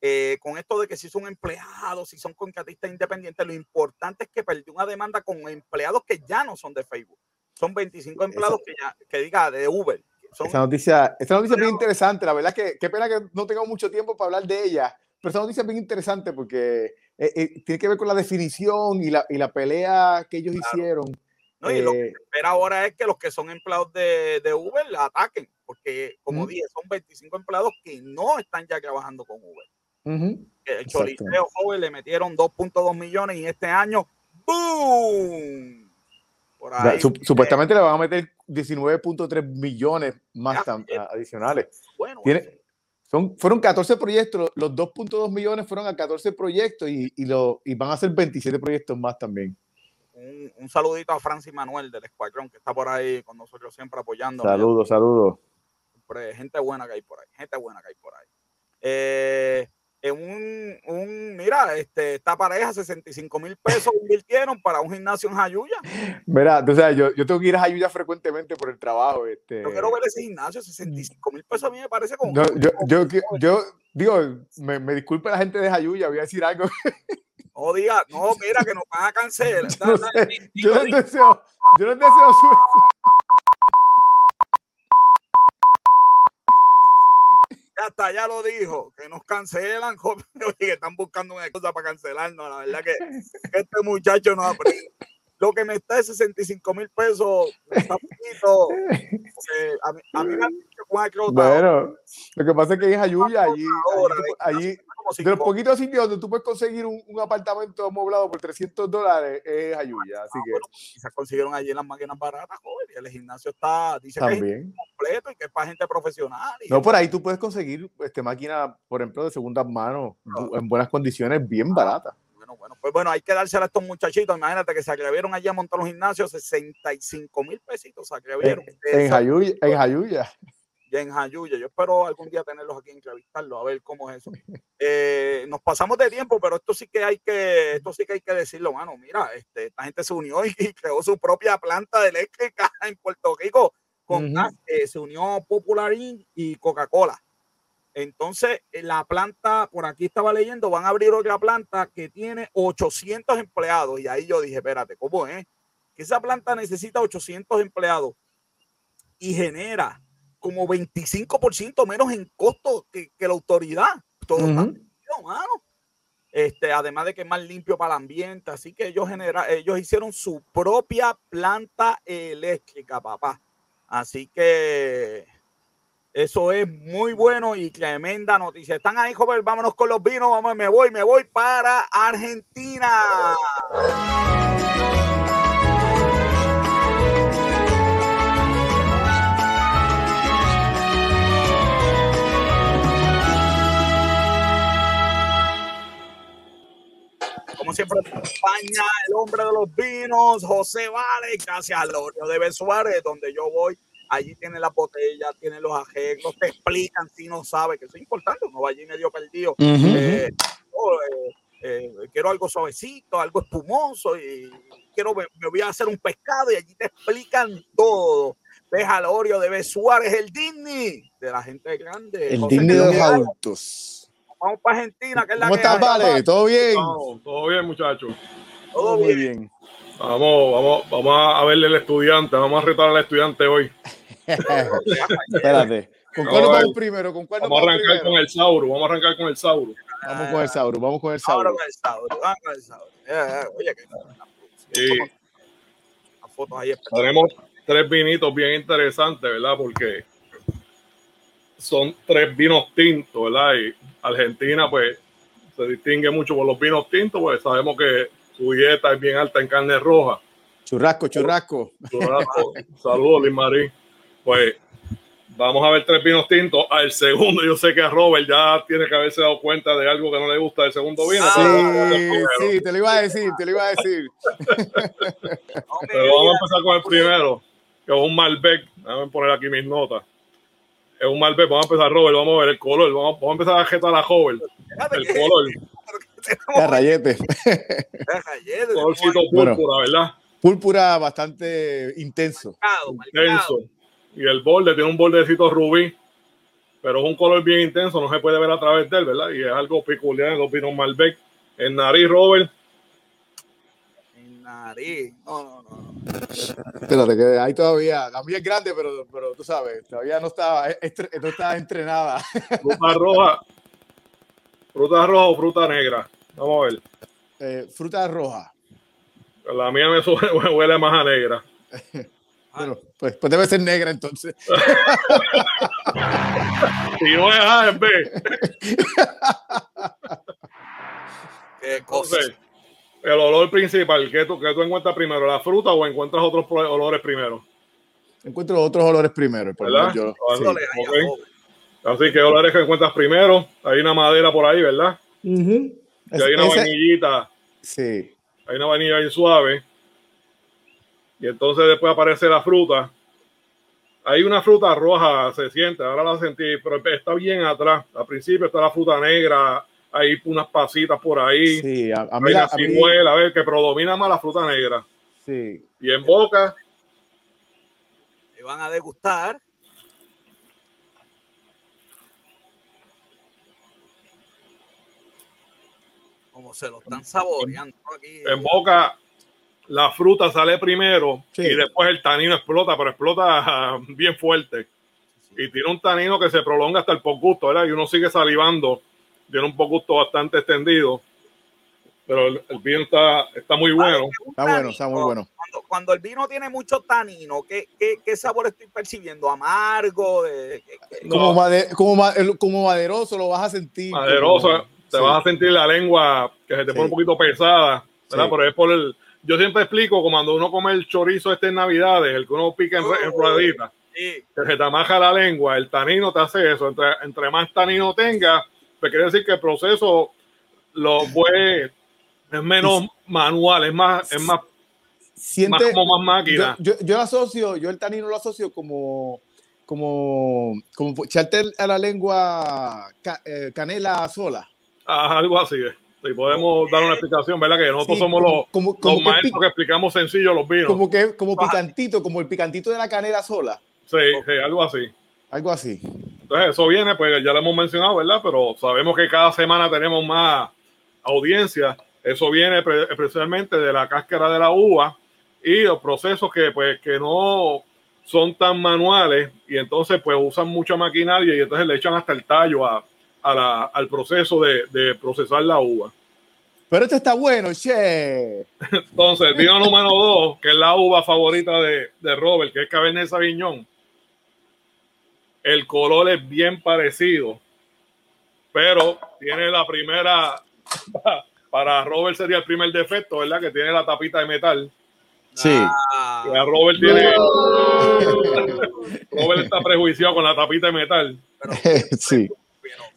eh, con esto de que si son empleados, si son contratistas independientes, lo importante es que perdió una demanda con empleados que ya no son de Facebook. Son 25 empleados que ya, que diga, de Uber. esa noticia, esta noticia es bien interesante. La verdad que qué pena que no tengo mucho tiempo para hablar de ella, pero esa noticia es bien interesante porque eh, eh, tiene que ver con la definición y la, y la pelea que ellos hicieron. No, y lo que espera ahora es que los que son empleados de, de Uber la ataquen, porque como dije, son 25 empleados que no están ya trabajando con Uber. El Choliseo joven le metieron 2.2 millones y este año, ¡boom! supuestamente le van a meter 19.3 millones más adicionales. Bueno, Tiene, son, fueron 14 proyectos, los 2.2 millones fueron a 14 proyectos y, y, lo, y van a ser 27 proyectos más también. Un, un, saludito a Francis Manuel del Escuadrón que está por ahí con nosotros siempre apoyando. Saludos, saludos. Gente buena que hay por ahí, gente buena que hay por ahí. Eh, en un, un, mira, este, esta pareja 65 mil pesos invirtieron para un gimnasio en Jayuya. Mira, tú sabes, yo, yo tengo que ir a Jayuya frecuentemente por el trabajo. Este... Yo quiero ver ese gimnasio, 65 mil pesos a mí me parece como... yo, yo, yo, digo, me, me, disculpe la gente de Jayuya, voy a decir algo. No diga, no, mira, que nos van a cancelar. yo, no deseo, yo no deseo hasta ya lo dijo, que nos cancelan, que están buscando una cosa para cancelarnos. La verdad que este muchacho no aprende. Lo que me está es 65 mil pesos, está poquito. A mí, a mí me han dicho Bueno, lo que pasa es que en Ayuya, allí, allí, de los poquitos sitios donde tú puedes conseguir un, un apartamento amoblado por 300 dólares es Ayuya. Así ah, que. quizás consiguieron allí las máquinas baratas, joven, y el gimnasio está, dice que es completo y que es para gente profesional. no, por ahí tú puedes conseguir este, máquina, por ejemplo, de segunda mano, en buenas condiciones, bien baratas. Bueno, bueno, pues bueno, hay que dársela a estos muchachitos. Imagínate que se atrevieron allí a montar los gimnasios, 65 mil pesitos se atrevieron. En, en Jayuya. En Jayuya ya en Jayuya. Yo espero algún día tenerlos aquí, entrevistarlos, a ver cómo es eso. Eh, nos pasamos de tiempo, pero esto sí que hay que, esto sí que hay que decirlo, mano. Mira, este, esta gente se unió y, creó su propia planta de eléctrica en Puerto Rico. Con, eh, se unió Popular y Coca-Cola. Entonces, la planta, por aquí estaba leyendo, van a abrir otra planta que tiene 800 empleados. Y ahí yo dije, espérate, ¿cómo es? Que esa planta necesita 800 empleados y genera como 25% menos en costo que, la autoridad. Todo está mano. Este, además de que es más limpio para el ambiente. Así que ellos, genera, ellos hicieron su propia planta eléctrica, papá. Así que eso es muy bueno y tremenda noticia. Están ahí, joven. Vámonos con los vinos. Vamos, me voy, me voy para Argentina. Como siempre, España, el hombre de los vinos, José Vale, gracias al Lorio de Suárez, donde yo voy. Allí tiene la botella, tiene los arreglos, te explican si no sabe, que eso es importante, no va allí medio perdido. Eh, oh, eh, eh, quiero algo suavecito, algo espumoso, y quiero, me, voy a hacer un pescado, y allí te explican todo. Ves al Oreo de Suárez, el Disney de la gente grande. El Disney de los adultos vamos para Argentina, que es la ¿Cómo estás, Vale? ¿Todo bien? todo bien, muchos. Todo muy bien. Vamos, vamos, vamos a verle al estudiante, vamos a retar al estudiante hoy. Espérate. ¿Con cuál nos vamos primero? ¿Con cuál vamos a arrancar con el Sauro, vamos a arrancar con el Sauro. Vamos con el Sauro, vamos con el Sauro. Vamos con el Sauro, vamos con el Sauro. Oye, que sí. Las fotos ahí Tenemos tres vinitos bien interesantes, ¿verdad? Porque son tres vinos tintos, ¿verdad? Y Argentina, pues, se distingue mucho por los vinos tintos, pues sabemos que su dieta es bien alta en carne roja. Churrasco, churrasco. Churrasco. Saludos, Luis Marín. Pues vamos a ver tres vinos tintos. Al segundo, yo sé que a Robert ya tiene que haberse dado cuenta de algo que no le gusta del segundo vino. Sí, sí, te lo iba a decir, te lo iba a decir. pero vamos a empezar con el primero, que es un Malbec. Déjame poner aquí mis notas es un Malbec. Vamos a empezar, Robert. Vamos a ver el color. Vamos, vamos a empezar a jetar a joven. El color. La rayete. Colorcito púrpura, ¿verdad? Púrpura bastante intenso. Intenso. Y el borde tiene un bordecito rubí, pero es un color bien intenso, no se puede ver a través de él, ¿verdad? Y es algo peculiar en los vinos Malbec. El nariz, Robert. El nariz. No, no, no. Espérate, que ahí todavía, la mía es grande, pero, pero tú sabes, todavía no está, no está entrenada. Fruta roja, fruta roja o fruta negra. Vamos a ver. Eh, fruta roja. La mía me, huele más a negra. pues, pues, debe ser negra entonces. y no es A, en B. Qué cosa el olor principal, ¿qué tú, qué tú encuentras primero? ¿La fruta o encuentras otros olores primero? Encuentro otros olores primero. ¿Verdad? Yo, Así que olores que encuentras primero. Hay una madera por ahí, ¿verdad? Y hay una vainillita. Sí. Hay una vainilla bien suave. Y entonces después aparece la fruta. Hay una fruta roja, se siente, ahora la sentí, pero está bien atrás. Al principio está la fruta negra, hay unas pasitas por ahí. Sí, a, mí, a, a ver, que predomina más la fruta negra. Sí. Y en boca. Y van a degustar. Como se lo están saboreando aquí. En boca, la fruta sale primero y después el tanino explota, pero explota bien fuerte. Y tiene un tanino que se prolonga hasta el gusto, ¿verdad? Y uno sigue salivando tiene un poco bastante extendido, pero el, vino está, está muy bueno. Está bueno, está muy bueno. Cuando, el vino tiene mucho tanino, ¿qué, qué, sabor estoy percibiendo? ¿Amargo? De, como, como, maderoso lo vas a sentir. Maderoso, te vas a sentir la lengua que se te pone un poquito pesada, ¿verdad? Pero es por el... Yo siempre explico, como cuando uno come el chorizo este en Navidades, el que uno pica en, en rueditas, que se te amaja la lengua, el tanino te hace eso. Entre, entre más tanino tenga, pues quiere decir que el proceso lo fue es menos manual, es más, es más, Siente, como más máquina. Yo, yo, lo asocio, yo el tanino lo asocio como como, como echarte a la lengua eh, canela sola. Ah, algo así Si podemos dar una explicación, ¿verdad? Que nosotros somos los, como, los maestros que, explicamos sencillo los vinos. Como que como picantito, como el picantito de la canela sola. Sí, sí, algo así. Algo así. Entonces, eso viene, pues ya lo hemos mencionado, ¿verdad? Pero sabemos que cada semana tenemos más audiencia. Eso viene especialmente de la cáscara de la uva y los procesos que, pues, que no son tan manuales y entonces, pues, usan mucha maquinaria y entonces le echan hasta el tallo a, a la, al proceso de, de, procesar la uva. Pero este está bueno, che. Entonces, vino número dos, que es la uva favorita de, de Robert, que es Cabernet Sauvignon. El color es bien parecido, pero tiene la primera, para Robert sería el primer defecto, ¿verdad? Que tiene la tapita de metal. Sí. Ah. Robert tiene. Robert está prejuiciado con la tapita de metal. sí.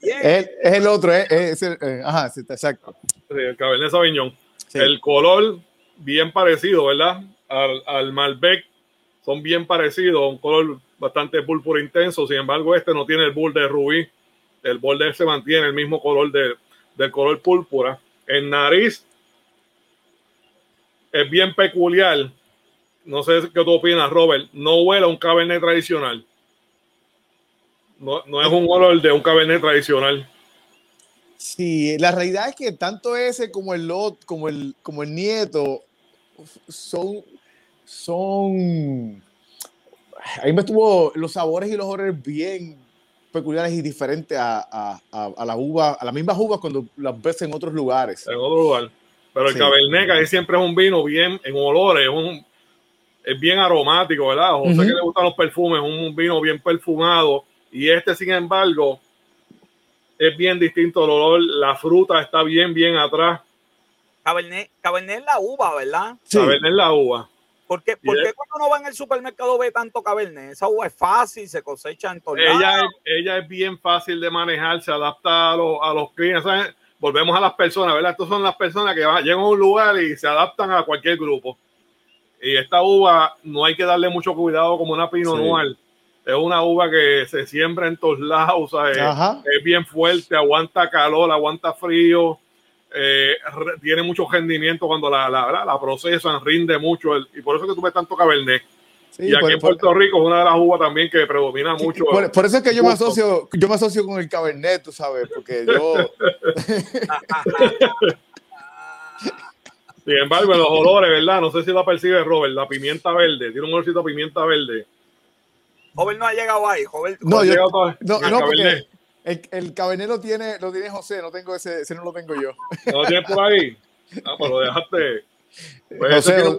Es, el otro, es, es el, eh, ajá, exacto. el Cabernet Sauvignon. El color, bien parecido, ¿verdad? Al, al Malbec, son bien parecidos, un color bastante púrpura intenso. Sin embargo, este no tiene el bull de rubí. El borde se mantiene el mismo color de, del color púrpura. En nariz es bien peculiar. No sé qué tú opinas, Robert. No huele a un cabernet tradicional. No, no es un olor de un cabernet tradicional. Sí, la realidad es que tanto ese como el lot, como el, como el nieto, son, son. Ahí me estuvo los sabores y los olores bien peculiares y diferentes a, a, a, la uva, a las mismas uvas cuando las ves en otros lugares. En otro lugar. Pero el Cabernet ahí siempre es un vino bien en olores, es, un, es bien aromático, ¿verdad? José que le gustan los perfumes, un vino bien perfumado. Y este, sin embargo, es bien distinto el olor. La fruta está bien, bien atrás. Cabernet, Cabernet es la uva, ¿verdad? Sí. Cabernet es la uva. ¿Por qué, cuando uno va en el supermercado ve tanto Cabernet? Esa uva es fácil, se cosecha en todo ella es, ella es bien fácil de manejar, se adapta a, a los clientes. Volvemos a las personas, ¿verdad? Estas son las personas que llegan a un lugar y se adaptan a cualquier grupo. Y esta uva no hay que darle mucho cuidado como una Pinot Noir. Es una uva que se siembra en todos lados, es bien fuerte, aguanta calor, aguanta frío eh, tiene mucho rendimiento cuando la, la, la, procesan, rinde mucho, y por eso que tú ves tanto Cabernet. y aquí en Puerto Rico es una de las uvas también que predomina mucho. Por, eso es que yo me asocio, yo me asocio con el Cabernet, tú sabes, porque yo. Sin embargo, los olores, ¿verdad? No sé si la percibe Robert, la pimienta verde, tiene un olorcito de pimienta verde. Joven no ha llegado ahí, joven. No, yo, no, no, porque el, el cabernet lo tiene, lo tiene José, no tengo ese, ese no lo tengo yo. ¿No lo tienes por ahí? Ah, pues lo dejaste. Pues José, tiene,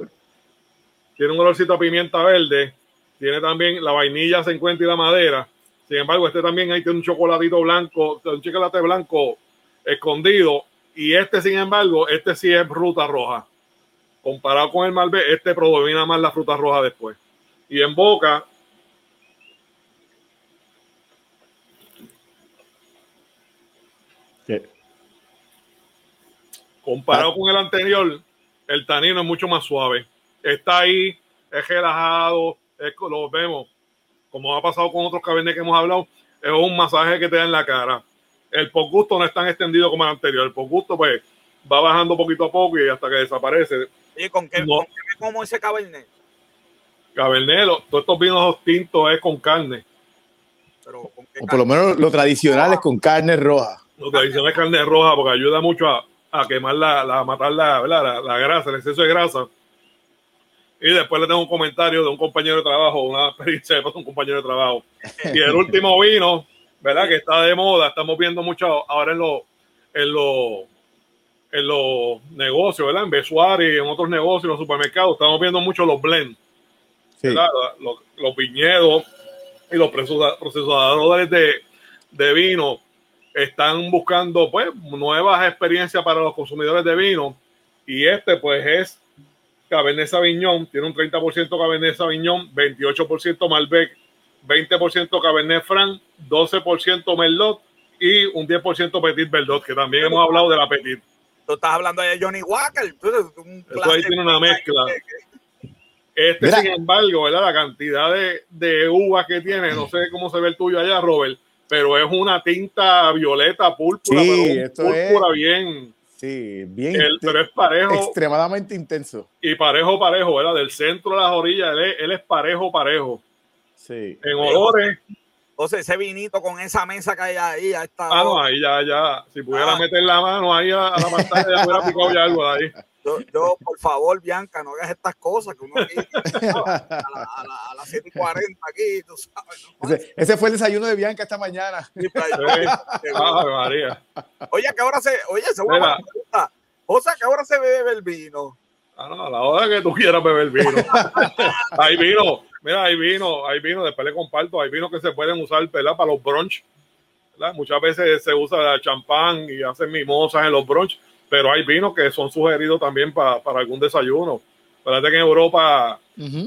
tiene, un olorcito a pimienta verde. Tiene también la vainilla se encuentra y la madera. Sin embargo, este también ahí tiene un chocolatito blanco, un chocolate blanco escondido. Y este, sin embargo, este sí es fruta roja. Comparado con el Malbec, este predomina más la fruta roja después. Y en boca, Comparado con el anterior, el tanino es mucho más suave. Está ahí, es relajado, es, lo vemos, como ha pasado con otros cabernet que hemos hablado, es un masaje que te da en la cara. El gusto no es tan extendido como el anterior. El gusto, pues, va bajando poquito a poco y hasta que desaparece. ¿Y con qué, no. como ese cabernet? Cabernet, todos estos vinos tintos es con carne. Pero, o por lo menos lo tradicional es con carne roja. Lo tradicional es carne roja porque ayuda mucho a, a quemar la, la matar la, la, grasa, el exceso de grasa. Y después le tengo un comentario de un compañero de trabajo, una experiencia de un compañero de trabajo. Y el último vino, ¿verdad? Que está de moda, estamos viendo mucho ahora en los en los en los negocios, ¿verdad? En Besuari en otros negocios, en los supermercados, estamos viendo mucho los blends, Los, los, viñedos y los procesadores de, de vino están buscando pues nuevas experiencias para los consumidores de vino y este pues es Cabernet Sauvignon, tiene un 30% Cabernet Sauvignon, 28% Malbec, 20% Cabernet Franc, 12% Merlot y un 10% Petit Verdot, que también hemos hablado de la Petit. Tú estás hablando de Johnny Walker. Eso ahí tiene una mezcla. Este, sin embargo, ¿verdad? la cantidad de, de uvas que tiene, no sé cómo se ve el tuyo allá, Robert, pero es una tinta violeta púrpura, sí, púrpura bien. Sí, bien. pero es parejo. Extremadamente intenso. Y parejo, parejo, ¿verdad? Del centro a las orillas, él es, parejo, parejo. Sí. En olores. Entonces, ese vinito con esa mesa que hay ahí, ya está. Ah, no, ahí ya, ya. Si pudiera ah. meter la mano ahí a, la pantalla, ya hubiera picado ya algo de ahí. Yo, por favor, Bianca, no hagas estas cosas que uno aquí, a, las 7 y 40 aquí, tú sabes. Ese, fue el desayuno de Bianca esta mañana. María. Oye, que ahora se, oye, se una pregunta. José, ¿qué hora se bebe el vino? Ah, no, a la hora que tú quieras beber vino. hay vino, mira, hay vino, hay vino, después le comparto, hay vino que se pueden usar ¿verdad? para los brunch. Muchas veces se usa champán y hacen mimosas en los brunch, pero hay vinos que son sugeridos también para, para algún desayuno. Fíjate que en Europa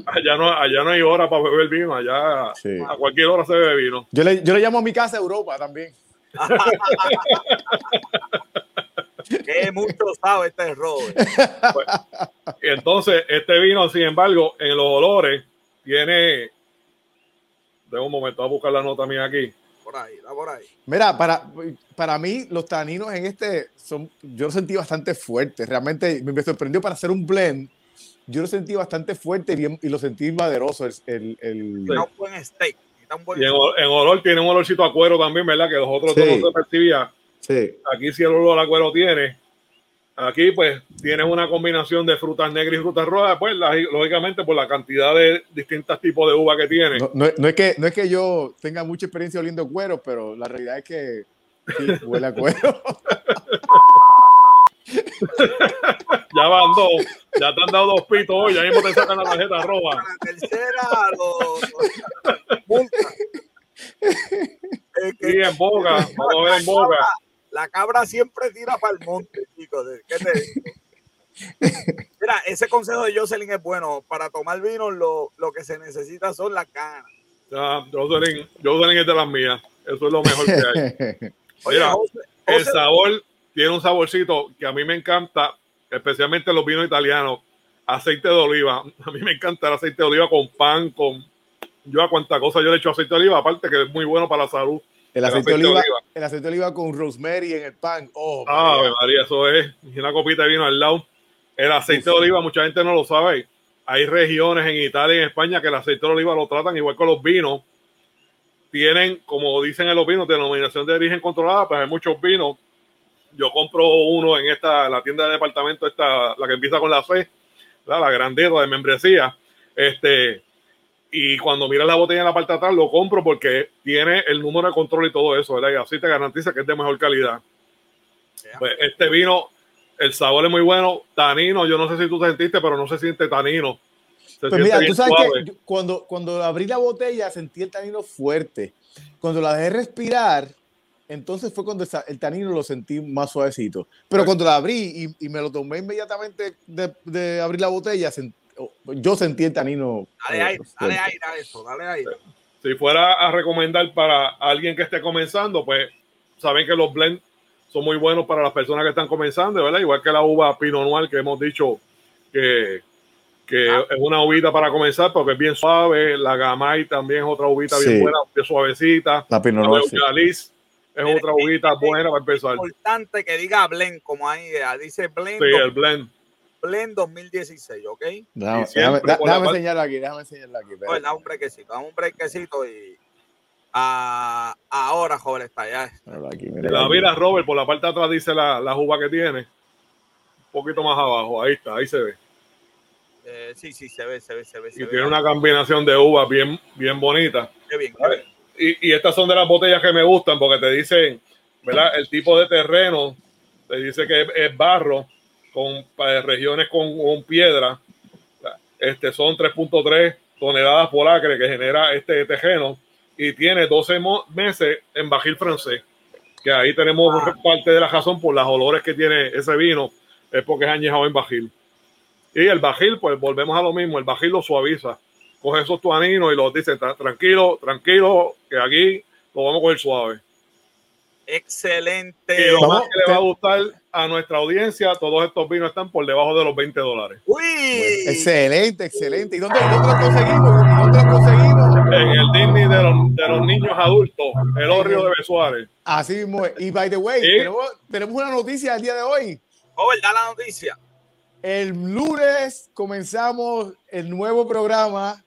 allá, no, allá no hay hora para beber vino, allá a cualquier hora se bebe vino. Yo le, yo le llamo a mi casa Europa también. que mucho sabe este Robert. Pues, entonces, este vino, sin embargo, en los olores tiene. De un momento, a buscar la nota mía aquí. Por ahí, por ahí. Mira, para, para mí, los taninos en este son. Yo lo sentí bastante fuerte. Realmente me sorprendió para hacer un blend. Yo lo sentí bastante fuerte y, bien, y lo sentí maderoso. El, el, un buen steak. y en, olor tiene un olorcito a cuero también, ¿verdad? Que los otros no se percibía. Sí. Aquí sí el olor a cuero tiene. Aquí pues tienes una combinación de frutas negras y frutas rojas, pues lógicamente por la cantidad de distintos tipos de uva que tiene. No, es que, no es que yo tenga mucha experiencia oliendo cuero, pero la realidad es que huele a cuero. ya van dos, ya te han dado dos pitos hoy, ya mismo te sacan la tarjeta roja. La tercera, Sí, en boca, vamos a ver en boca la cabra siempre tira para el monte, chicos. ¿Qué te digo? Mira, ese consejo de Jocelyn es bueno. Para tomar vino, lo, lo que se necesita son las canas. Ya, Jocelyn, Jocelyn es de las mías. Eso es lo mejor que hay. Mira, el sabor tiene un saborcito que a mí me encanta, especialmente los vinos italianos. Aceite de oliva. A mí me encanta el aceite de oliva con pan, con. Yo a cuánta cosa yo le echo aceite de oliva, aparte que es muy bueno para la salud. El aceite, de oliva, el aceite de oliva con rosemary en el pan. Oh, ah, María. eso es. Y una copita de vino al lado. El aceite de oliva, mucha gente no lo sabe. Hay regiones en Italia y en España que el aceite de oliva lo tratan igual con los vinos. Tienen, como dicen en los vinos, denominación de origen controlada, pues hay muchos vinos. Yo compro uno en esta, la tienda de departamento, esta, la que empieza con la C, la grandeza de membresía. Este, y cuando miras la botella en la parte de atrás lo compro porque tiene el número de control y todo eso, ¿verdad? Y así te garantiza que es de mejor calidad. Pues este vino, el sabor es muy bueno, tanino, yo no sé si tú te sentiste, pero no se siente tanino. pues mira, tú sabes que cuando, cuando abrí la botella sentí el tanino fuerte. Cuando la dejé respirar, entonces fue cuando el tanino lo sentí más suavecito. Pero cuando la abrí y, me lo tomé inmediatamente de, de abrir la botella, sentí yo sentí el tanino. Dale aire, eh, dale aire a eso, dale aire. Si fuera a recomendar para alguien que esté comenzando, pues saben que los blends son muy buenos para las personas que están comenzando, ¿verdad? Igual que la uva Pinot Noir que hemos dicho que, que ah. es una uvita para comenzar porque es bien suave. La Gamay también es otra uvita bien buena, bien suavecita. La Pinot Noir. es otra uvita buena para empezar. Es importante que diga blend, como ahí dice blend. Sí, el blend en 2016, ¿ok? Déjame, déjame, enseñarlo aquí, déjame enseñarlo aquí. Pues, da un brequecito, da un brequecito y a, ahora, joven, está ya. la mira, Robert, por la parte de atrás dice la, la uva que tiene. Un poquito más abajo, ahí está, ahí se ve. Eh, sí, sí, se ve, se ve, se ve. y tiene una combinación de uvas bien, bien bonita. Qué bien, Y, y, estas son de las botellas que me gustan porque te dicen, ¿verdad? El tipo de terreno, te dice que es barro con regiones con, piedra. Este, son 3.3 toneladas por acre que genera este tejeno y tiene 12 meses en bajil francés. Que ahí tenemos parte de la razón por las olores que tiene ese vino, es porque es añejado en bajil. Y el bajil, pues volvemos a lo mismo, el bajil lo suaviza. Coge esos tuaninos y los dice, tranquilo, tranquilo, que aquí lo vamos a coger suave. Excelente. Y lo más que le va a gustar a nuestra audiencia, todos estos vinos están por debajo de los 20 dólares. Uy. excelente, excelente. ¿Y dónde, dónde los conseguimos? ¿Y dónde los conseguimos? En el Disney de los, de los niños adultos, el Orrio de Besuárez. Así mismo. Y by the way, tenemos, tenemos, una noticia el día de hoy. Oh, ¿verdad la noticia? El lunes comenzamos el nuevo programa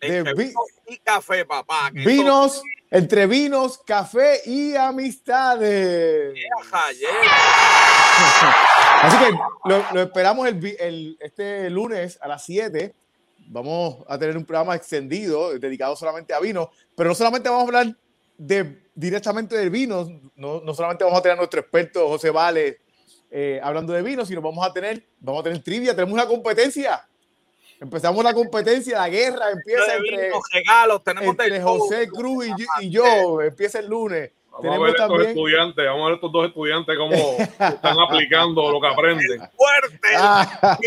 de vino y café, papá. Vinos entre vinos, café y amistades. Así que lo, esperamos el, este lunes a las 7. Vamos a tener un programa extendido dedicado solamente a vino, pero no solamente vamos a hablar de, directamente del vino. No, no solamente vamos a tener a nuestro experto José Vale eh, hablando de vino, sino vamos a tener, vamos a tener trivia, tenemos una competencia. Empezamos la competencia, la guerra empieza entre, regalos, tenemos entre José Cruz y yo, empieza el lunes. Vamos a ver estos estudiantes, vamos a ver estos dos estudiantes cómo están aplicando lo que aprenden. ¡Fuerte! Ah,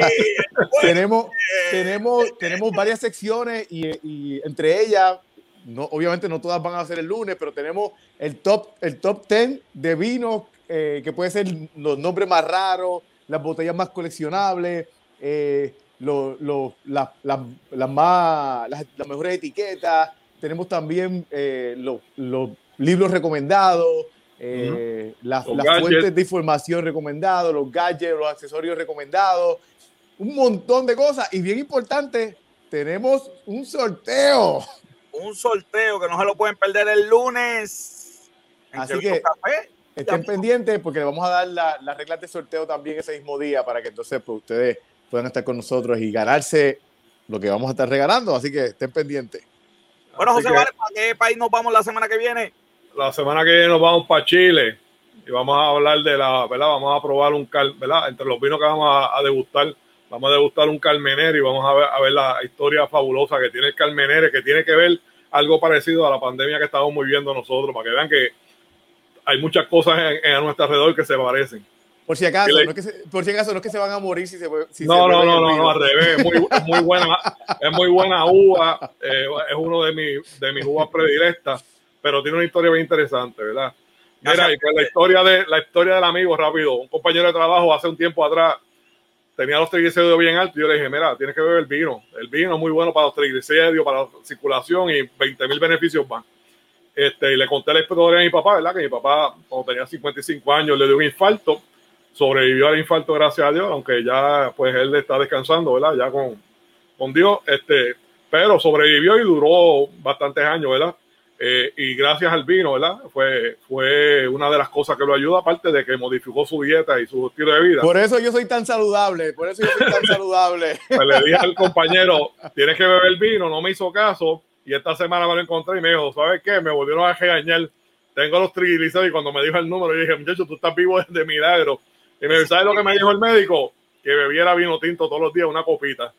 tenemos, tenemos, tenemos varias secciones y, y, entre ellas, no, obviamente no todas van a ser el lunes, pero tenemos el top, el top 10 de vinos eh, que puede ser los nombres más raros, las botellas más coleccionables, eh, lo, lo, la, la, más, las, mejores etiquetas. Tenemos también eh, los, libros recomendados, las, fuentes de información recomendados, los gadgets, los accesorios recomendados, un montón de cosas. Y bien importante, tenemos un sorteo. Un sorteo que no se lo pueden perder el lunes. Así que Estén pendientes porque le vamos a dar las la reglas de sorteo también ese mismo día para que entonces pues, ustedes puedan estar con nosotros y ganarse lo que vamos a estar regalando. Así que estén pendientes. Bueno, José, ¿para qué país nos vamos la semana que viene? La semana que viene nos vamos para Chile y vamos a hablar de la, ¿verdad? Vamos a probar un cal, ¿verdad? Entre los vinos que vamos a, degustar, vamos a degustar un Carmenere y vamos a ver, a ver la historia fabulosa que tiene el Carmenere, que tiene que ver algo parecido a la pandemia que estamos viviendo nosotros, para que vean que hay muchas cosas en, a nuestro alrededor que se parecen. Por si acaso, no es que se, por si acaso no es que se van a morir si se si No, no, no, no, no, al revés, es muy, muy buena, es muy buena uva, eh, es uno de, mis de mis uvas predilectas, pero tiene una historia bien interesante, ¿verdad? Mira, y pues la historia de la historia del amigo rápido, un compañero de trabajo hace un tiempo atrás tenía los triglicéridos bien altos y yo le dije, mira, tienes que beber el vino, el vino es muy bueno para los triglicéridos, para la circulación y 20 mil beneficios más. Este, y le conté la historia a mi papá, ¿verdad? Que mi papá, cuando tenía 55 años, le dio un infarto. Sobrevivió al infarto, gracias a Dios, aunque ya, pues, él está descansando, ¿verdad? Ya con, con Dios. Este, pero sobrevivió y duró bastantes años, ¿verdad? Eh, y gracias al vino, ¿verdad? Fue, fue una de las cosas que lo ayuda, aparte de que modificó su dieta y su estilo de vida. Por eso yo soy tan saludable, por eso yo soy tan saludable. Pues le dije al compañero, tienes que beber vino, no me hizo caso, y esta semana me lo encontré y me dijo, ¿sabes qué? Me volvieron a regañar. Tengo los triglicéridos y cuando me dijo el número, yo dije, muchacho, tú estás vivo de milagro. Y me ¿sabes lo que me dijo el médico? Que bebiera vino tinto todos los días, una copita.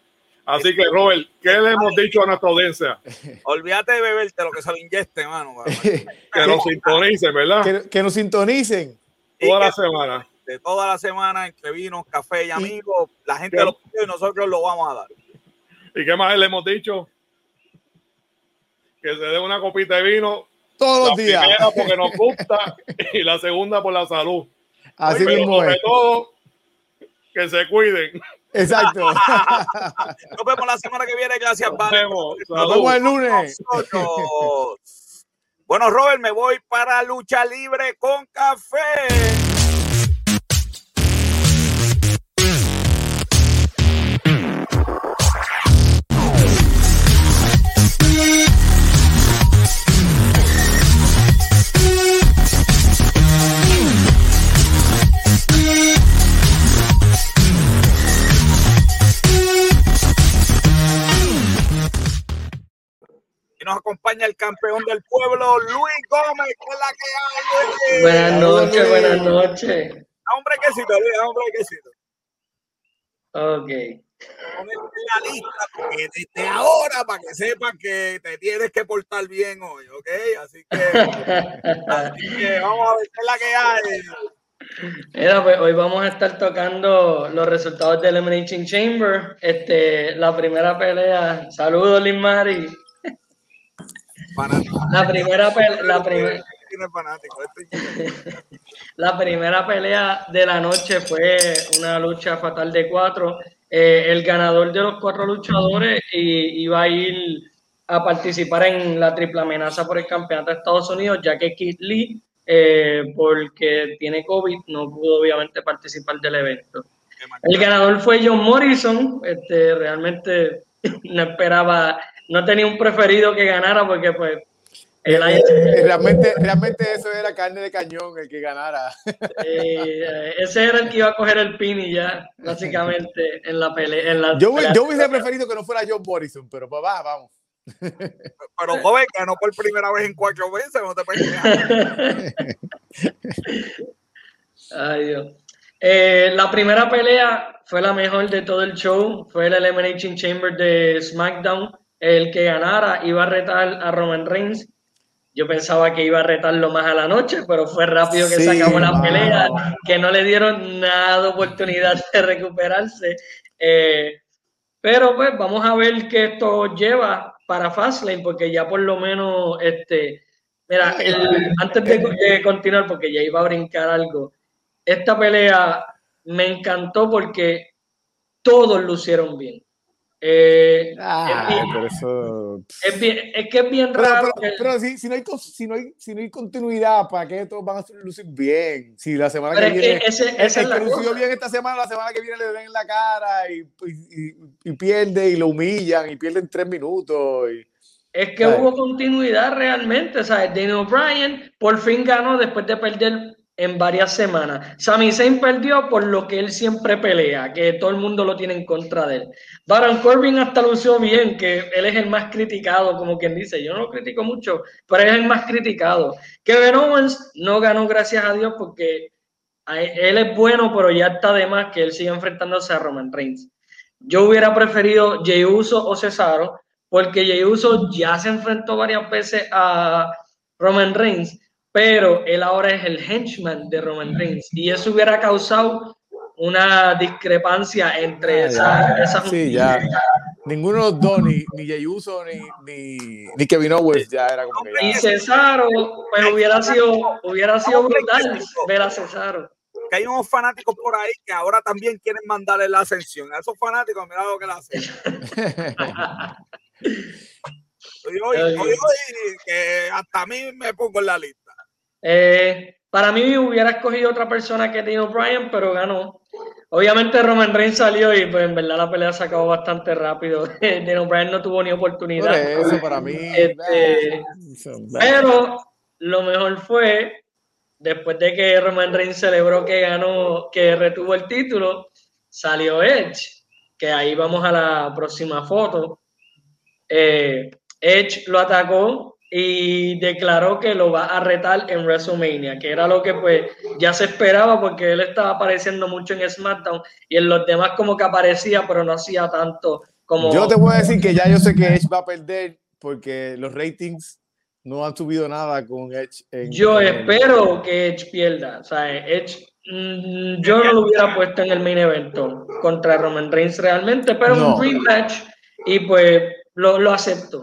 Así que, Robert, ¿qué le hemos dicho a nuestra audiencia? Olvídate de beberte lo que se lo inyecte, mano. que nos sintonicen, ¿verdad? Que, nos sintonicen. Toda la semana. De toda la semana, entre vinos, café y amigos, la gente lo pide y nosotros lo vamos a dar. ¿Y qué más le hemos dicho? que se dé una copita de vino todos los días. La primera porque nos gusta y la segunda por la salud. Así mismo sobre todo, que se cuiden. Exacto. Nos vemos la semana que viene. Gracias, Nos vemos, Nos vemos el lunes. Bueno, Robert, me voy para lucha libre con café. Nos acompaña el campeón del pueblo, Luis Gómez, que es la que hay. Buenas noches, buenas noches. Hombre quesito, Luis, hombre quesito. Ok. la lista, porque desde ahora, para que sepan que te tienes que portar bien hoy, ¿ok? Así que, así que vamos a ver qué es la que hay. Mira, pues hoy vamos a estar tocando los resultados del Elimination Chamber. Este, la primera pelea. Saludos, Liz Mari. La primera, la, primera la primera pelea de la noche fue una lucha fatal de cuatro. Eh, el ganador de los cuatro luchadores iba a ir a participar en la triple amenaza por el campeonato de Estados Unidos, ya que Kit Lee, eh, porque tiene COVID, no pudo obviamente participar del evento. El ganador fue John Morrison, este, realmente no esperaba no tenía un preferido que ganara porque pues eh, eh, realmente, realmente eso era carne de cañón el que ganara. Eh, ese era el que iba a coger el pin y ya, básicamente, en la pelea. yo, yo hubiese preferido que no fuera John Morrison, pero pues va, vamos. Pero joven, no por primera vez en cuatro veces, no te puedes Ay, Dios. Eh, la primera pelea fue la mejor de todo el show. Fue el Elimination Chamber de SmackDown. El que ganara iba a retar a Roman Reigns. Yo pensaba que iba a retarlo más a la noche, pero fue rápido que se acabó la pelea, que no le dieron nada de oportunidad de recuperarse. Eh, pero pues vamos a ver qué esto lleva para Fastlane, porque ya por lo menos, este, mira, antes de, continuar, porque ya iba a brincar algo, esta pelea me encantó porque todos lucieron bien. Eh, ah, es, bien, es, que es bien raro. Pero, si, no hay, si, no hay, si no hay continuidad, ¿para qué todos van a lucir bien? Si la semana que viene. ese, ese el, que lució bien esta semana, la semana que viene le den la cara y, y, y, pierde y lo humillan y pierden tres minutos. Es que hubo continuidad realmente. ¿sabes? Daniel O'Brien por fin ganó después de perder en varias semanas. Sami Zayn perdió por lo que él siempre pelea, que todo el mundo lo tiene en contra de él. Baron Corbin hasta lució bien, que él es el más criticado, como quien dice. Yo no lo critico mucho, pero es el más criticado. Kevin Owens no ganó, gracias a Dios, porque él es bueno, pero ya está de más que él siga enfrentándose a Roman Reigns. Yo hubiera preferido Jey Uso o Cesaro, porque Jey Uso ya se enfrentó varias veces a Roman Reigns pero él ahora es el henchman de Roman Reigns y eso hubiera causado una discrepancia entre ah, esas sí, ya. Ninguno de los dos, ni, ni Jey Uso ni, ni, ni, Kevin Owens, ya era como que ya. Y Cesaro, pues hubiera sido, hubiera sido brutal ver a Cesaro. Que hay unos fanáticos por ahí que ahora también quieren mandarle la ascensión. A esos fanáticos, mira lo que le hacen. hoy, que hasta a mí me pongo en la lista. Eh, para mí hubiera escogido otra persona que Dino Bryan, pero ganó. Obviamente Roman Reigns salió y pues en verdad la pelea se acabó bastante rápido. Dino Bryan no tuvo ni oportunidad. eso para mí. Este, pero lo mejor fue después de que Roman Reigns celebró que ganó, que retuvo el título, salió Edge, que ahí vamos a la próxima foto. Eh, Edge lo atacó y declaró que lo va a retar en WrestleMania, que era lo que pues ya se esperaba porque él estaba apareciendo mucho en SmackDown y en los demás como que aparecía, pero no hacía tanto como... Yo te voy a decir que ya yo sé que Edge va a perder porque los ratings no han subido nada con Edge. yo espero que Edge pierda, o sea, Edge mm, yo no lo hubiera puesto en el main evento contra Roman Reigns realmente, pero un rematch y pues lo, lo acepto.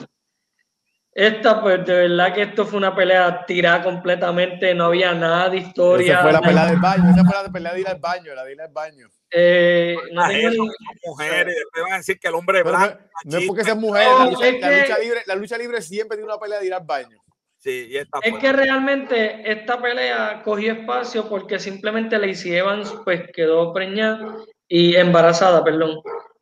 Esta, pues de verdad que esto fue una pelea tirada completamente, no había nada de historia. Esa fue la pelea del baño, esa fue la pelea de ir al baño, la de ir al baño. Eh, no mujeres, después van a decir que el hombre blanco. No, es porque sean mujeres, la, lucha, libre, la lucha libre siempre tiene una pelea de ir al baño. Sí, y esta es que realmente esta pelea cogió espacio porque simplemente Lacey Evans pues quedó preñada y embarazada, perdón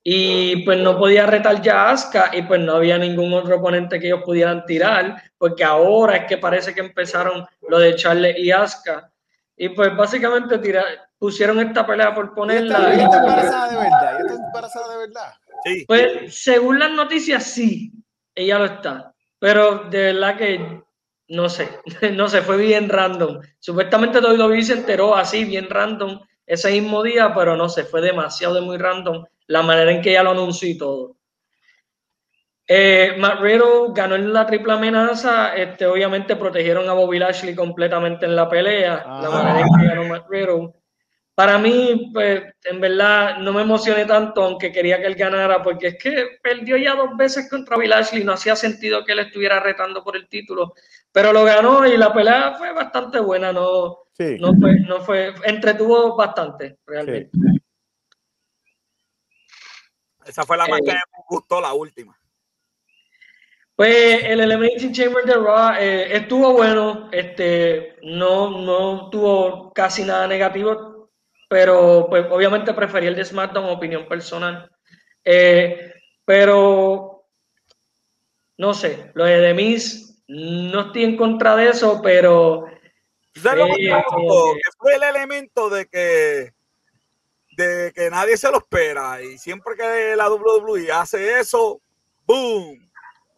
y pues no podía retar ya a Asuka y pues no había ningún otro oponente que ellos pudieran tirar, porque ahora es que parece que empezaron lo de Charles y Asuka. Y pues básicamente tira, pusieron esta pelea por ponerla. ¿Y está, embarazada de verdad? está embarazada de verdad? Sí. Pues según las noticias sí, ella lo está. Pero de verdad que no sé, no sé, fue bien random. Supuestamente WWE se enteró así, bien random, ese mismo día, pero no sé, fue demasiado de muy random la manera en que ella lo anunció y todo. Eh, Matt Riddle ganó en la triple amenaza. Este, obviamente protegieron a Bobby Lashley completamente en la pelea. La manera en que ganó Matt Riddle. Para mí, pues, en verdad, no me emocioné tanto, aunque quería que él ganara, porque es que perdió ya dos veces contra Bobby Lashley. No hacía sentido que él estuviera retando por el título. Pero lo ganó y la pelea fue bastante buena. No, no, fue, no fue, entretuvo bastante, realmente. Esa fue la más que eh, me gustó, la última. Pues el Elimination Chamber de Raw eh, estuvo bueno, este, no, no tuvo casi nada negativo, pero pues obviamente preferí el de SmackDown, opinión personal. Eh, pero no sé, lo de Demis, no estoy en contra de eso, pero. fue el elemento de que de que nadie se lo espera y siempre que la WWE hace eso, ¡boom!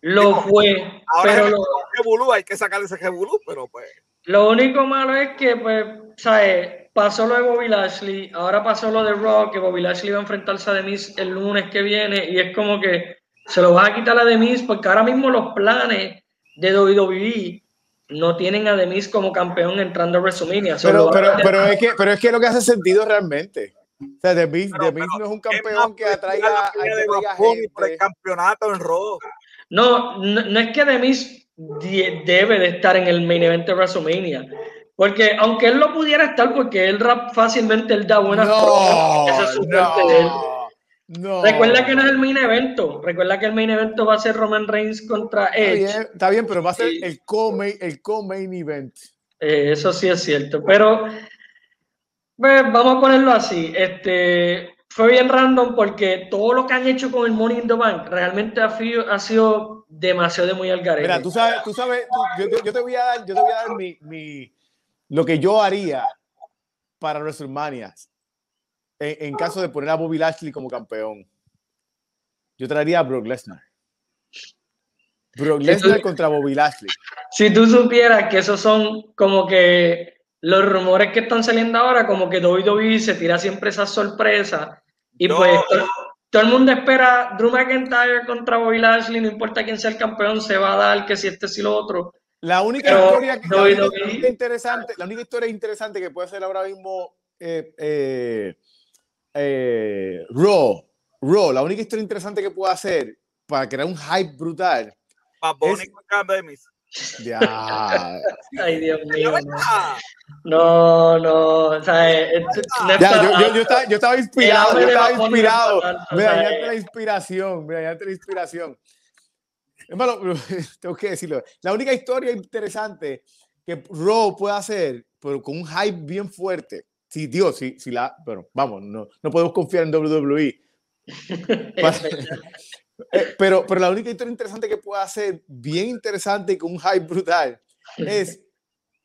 Lo fue. Ahora pero lo, hay que sacar ese Jebulú, pero pues. Lo único malo es que, pues, ¿sabes? Pasó lo de Bobby Lashley, ahora pasó lo de Rock, que Bobby Lashley va a enfrentarse a Demis el lunes que viene, y es como que se lo va a quitar a Demis, porque ahora mismo los planes de WWE no tienen a Demis como campeón entrando a WrestleMania. Pero, pero, pero, es que, pero es que lo que hace sentido realmente. O sea, Demis, no es un campeón que atraiga, a gente. por el campeonato en Raw. No, no, es que Demis debe de estar en el main event de WrestleMania. Porque aunque él lo pudiera estar, porque él rap fácilmente él da buenas no, no, Recuerda que no es el main evento. Recuerda que el main evento va a ser Roman Reigns contra Edge. Está bien, está bien pero va a ser el co-main el co -main event. Eh, eso sí es cierto. Pero pues, vamos a ponerlo así. Este, fue bien random porque todo lo que han hecho con el Money in the Bank realmente ha, ha sido demasiado de muy al Mira, tú sabes, tú sabes yo, te voy a dar, yo te voy a dar mi, mi, lo que yo haría para WrestleMania en, en, caso de poner a Bobby Lashley como campeón. Yo traería a Brock Lesnar. Brock Lesnar contra Bobby Lashley. Si tú supieras que esos son como que los rumores que están saliendo ahora, como que WWE se tira siempre esas sorpresas. Y pues todo, el mundo espera Drew McIntyre contra Bobby Lashley, no importa quién sea el campeón, se va a dar que si este si lo otro. La única, historia, la única interesante, la única historia interesante que puede ser ahora mismo eh, eh, eh, Raw, Raw, la única historia interesante que puede hacer para crear un hype brutal. Es, ya. Ay, Dios mío. No, no. O sea, eh, ya, yo, yo, yo, estaba, yo, estaba, inspirado, yo estaba inspirado. Me dañaste la inspiración, me dañaste la inspiración. Hermano, tengo que decirlo. La única historia interesante que Raw puede hacer, pero con un hype bien fuerte. Sí, Dios, sí, sí la. Bueno, vamos, no, no podemos confiar en WWE. Eh, pero, pero la única historia interesante que puede hacer, bien interesante y con un hype brutal, es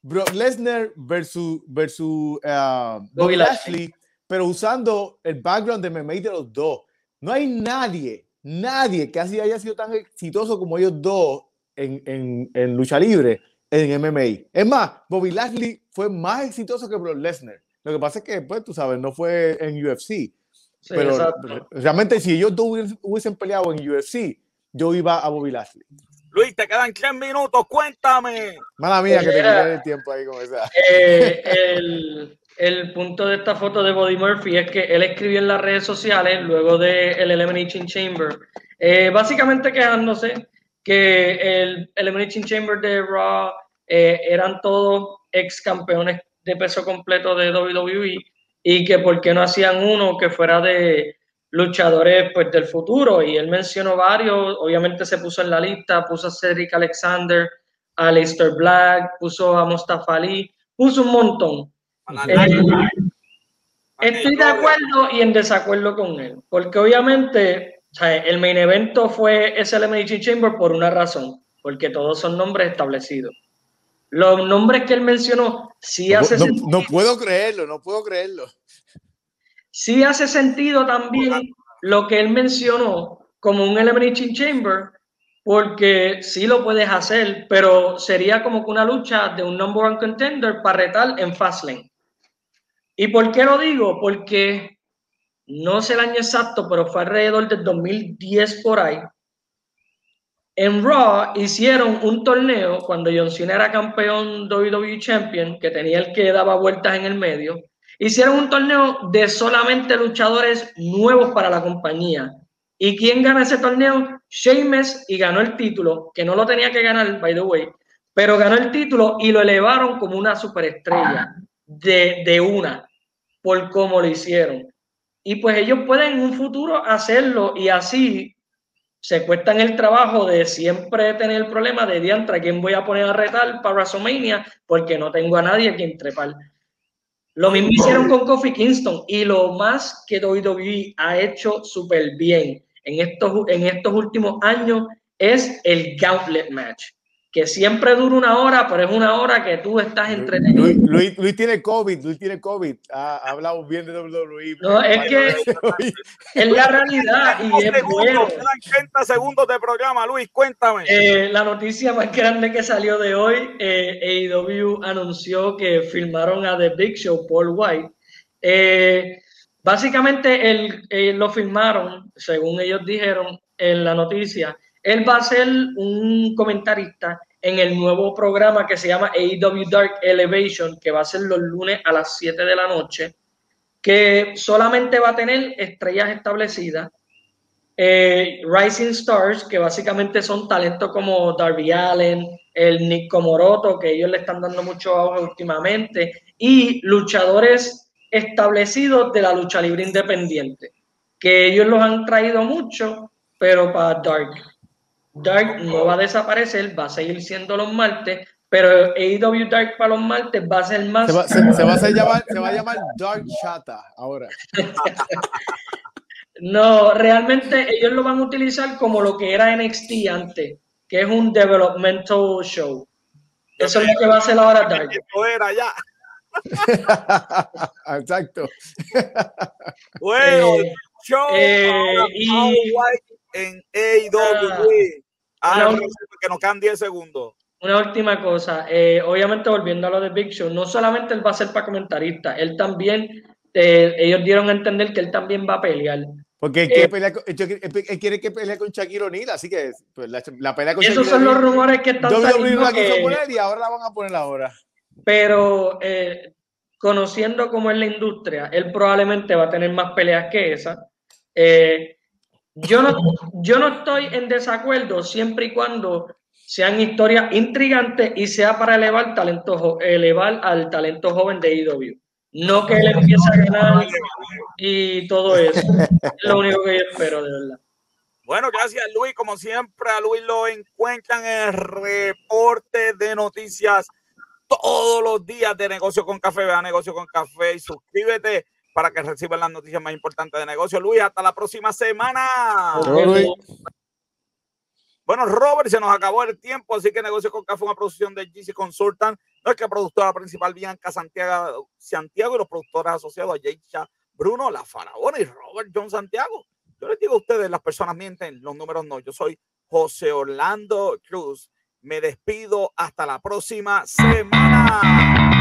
Brock Lesnar versus, versus uh, Bobby Lashley, pero usando el background de MMA de los dos. No hay nadie nadie que así haya sido tan exitoso como ellos dos en, en, en, lucha libre en MMA. Es más, Bobby Lashley fue más exitoso que Brock Lesnar. Lo que pasa es que después, tú sabes, no fue en UFC. pero realmente si ellos dos hubiesen peleado en UFC, yo iba a Bobby Lashley. Luis, te quedan tres minutos, cuéntame. Mala mía que te quedé el tiempo ahí con esa. Eh, el, el punto de esta foto de Body Murphy es que él escribió en las redes sociales luego del el Elimination Chamber, eh, básicamente quejándose que el Elimination Chamber de Raw eh, eran todos ex campeones de peso completo de WWE y que por qué no hacían uno que fuera de luchadores pues del futuro. Y él mencionó varios, obviamente se puso en la lista, puso a Cedric Alexander, a Leicester Black, puso a Mustafa Ali, puso un montón estoy de acuerdo y en desacuerdo con él, porque obviamente el main evento fue ese Elimination Chamber por una razón, porque todos son nombres establecidos. Los nombres que él mencionó sí hace no, sentido. No puedo creerlo, no puedo creerlo. Sí hace sentido también lo que él mencionó como un Elimination Chamber, porque sí lo puedes hacer, pero sería como que una lucha de un number one contender para retar en Fastlane. ¿Y por qué lo digo? Porque no sé el año exacto, pero fue alrededor del 2010 por ahí. En Raw hicieron un torneo cuando John Cena era campeón WWE Champion, que tenía el que daba vueltas en el medio. Hicieron un torneo de solamente luchadores nuevos para la compañía. ¿Y quién gana ese torneo? Sheamus y ganó el título, que no lo tenía que ganar, by the way, pero ganó el título y lo elevaron como una superestrella de, de una, por cómo lo hicieron. Y pues ellos pueden en un futuro hacerlo y así se cuestan el trabajo de siempre tener el problema de diantra, ¿quién voy a poner a retar para WrestleMania? Porque no tengo a nadie quien trepar. Lo mismo hicieron con Kofi Kingston y lo más que WWE ha hecho súper bien en estos, en estos últimos años es el Gauntlet Match que siempre dura una hora, pero es una hora que tú estás entretenido. Luis, Luis, tiene COVID, Luis tiene COVID. Ha, hablado bien de WWE. No, es que es la realidad y es bueno. Quedan 30 segundos de programa, Luis, cuéntame. Eh, la noticia más grande que salió de hoy, eh, AEW anunció que filmaron a The Big Show, Paul White. Eh, básicamente él, lo filmaron, según ellos dijeron en la noticia, él va a ser un comentarista en el nuevo programa que se llama AEW Dark Elevation, que va a ser los lunes a las 7 de la noche, que solamente va a tener estrellas establecidas, eh, Rising Stars, que básicamente son talentos como Darby Allen, el Nick Comoroto, que ellos le están dando mucho auge últimamente, y luchadores establecidos de la lucha libre independiente, que ellos los han traído mucho, pero para Dark. Dark no va a desaparecer, va a seguir siendo los martes, pero AEW Dark para los martes va a ser más. Se va, se, va a, llamar, se va a llamar Dark Chata ahora. no, realmente ellos lo van a utilizar como lo que era NXT antes, que es un developmental show. Eso es lo que va a hacer ahora Dark. Era ya. Exacto. bueno, eh, show eh, y, en AEW. Ah, que nos quedan 10 segundos. Una última cosa, eh, obviamente volviendo a lo de Big Show, no solamente él va a ser para comentarista, él también, eh, ellos dieron a entender que él también va a pelear. Porque él, quiere, pelear con, él quiere que pelee con Shaquille O'Neal, así que pues, la, pelea con Esos son los rumores que están saliendo. Que, y ahora la van a poner ahora. Pero eh, conociendo cómo es la industria, él probablemente va a tener más peleas que esa. Eh, yo no, yo no estoy en desacuerdo siempre y cuando sean historias intrigantes y sea para elevar, talento, elevar al talento joven de IW. No que él empiece a ganar y todo eso. Es lo único que yo espero, de verdad. Bueno, gracias Luis. Como siempre, a Luis lo encuentran en el reporte de noticias todos los días de Negocio con Café. Vea Negocio con Café y suscríbete para que reciban las noticias más importantes de negocio. Luis, hasta la próxima semana. Bueno, Robert, se nos acabó el tiempo, así que Negocio con Café, una producción de GC Consultant, nuestra productora principal Bianca Santiago, Santiago y los productores asociados a Jaycha Bruno, La Faraona y Robert John Santiago. Yo les digo a ustedes, las personas mienten, los números no. Yo soy José Orlando Cruz. Me despido hasta la próxima semana.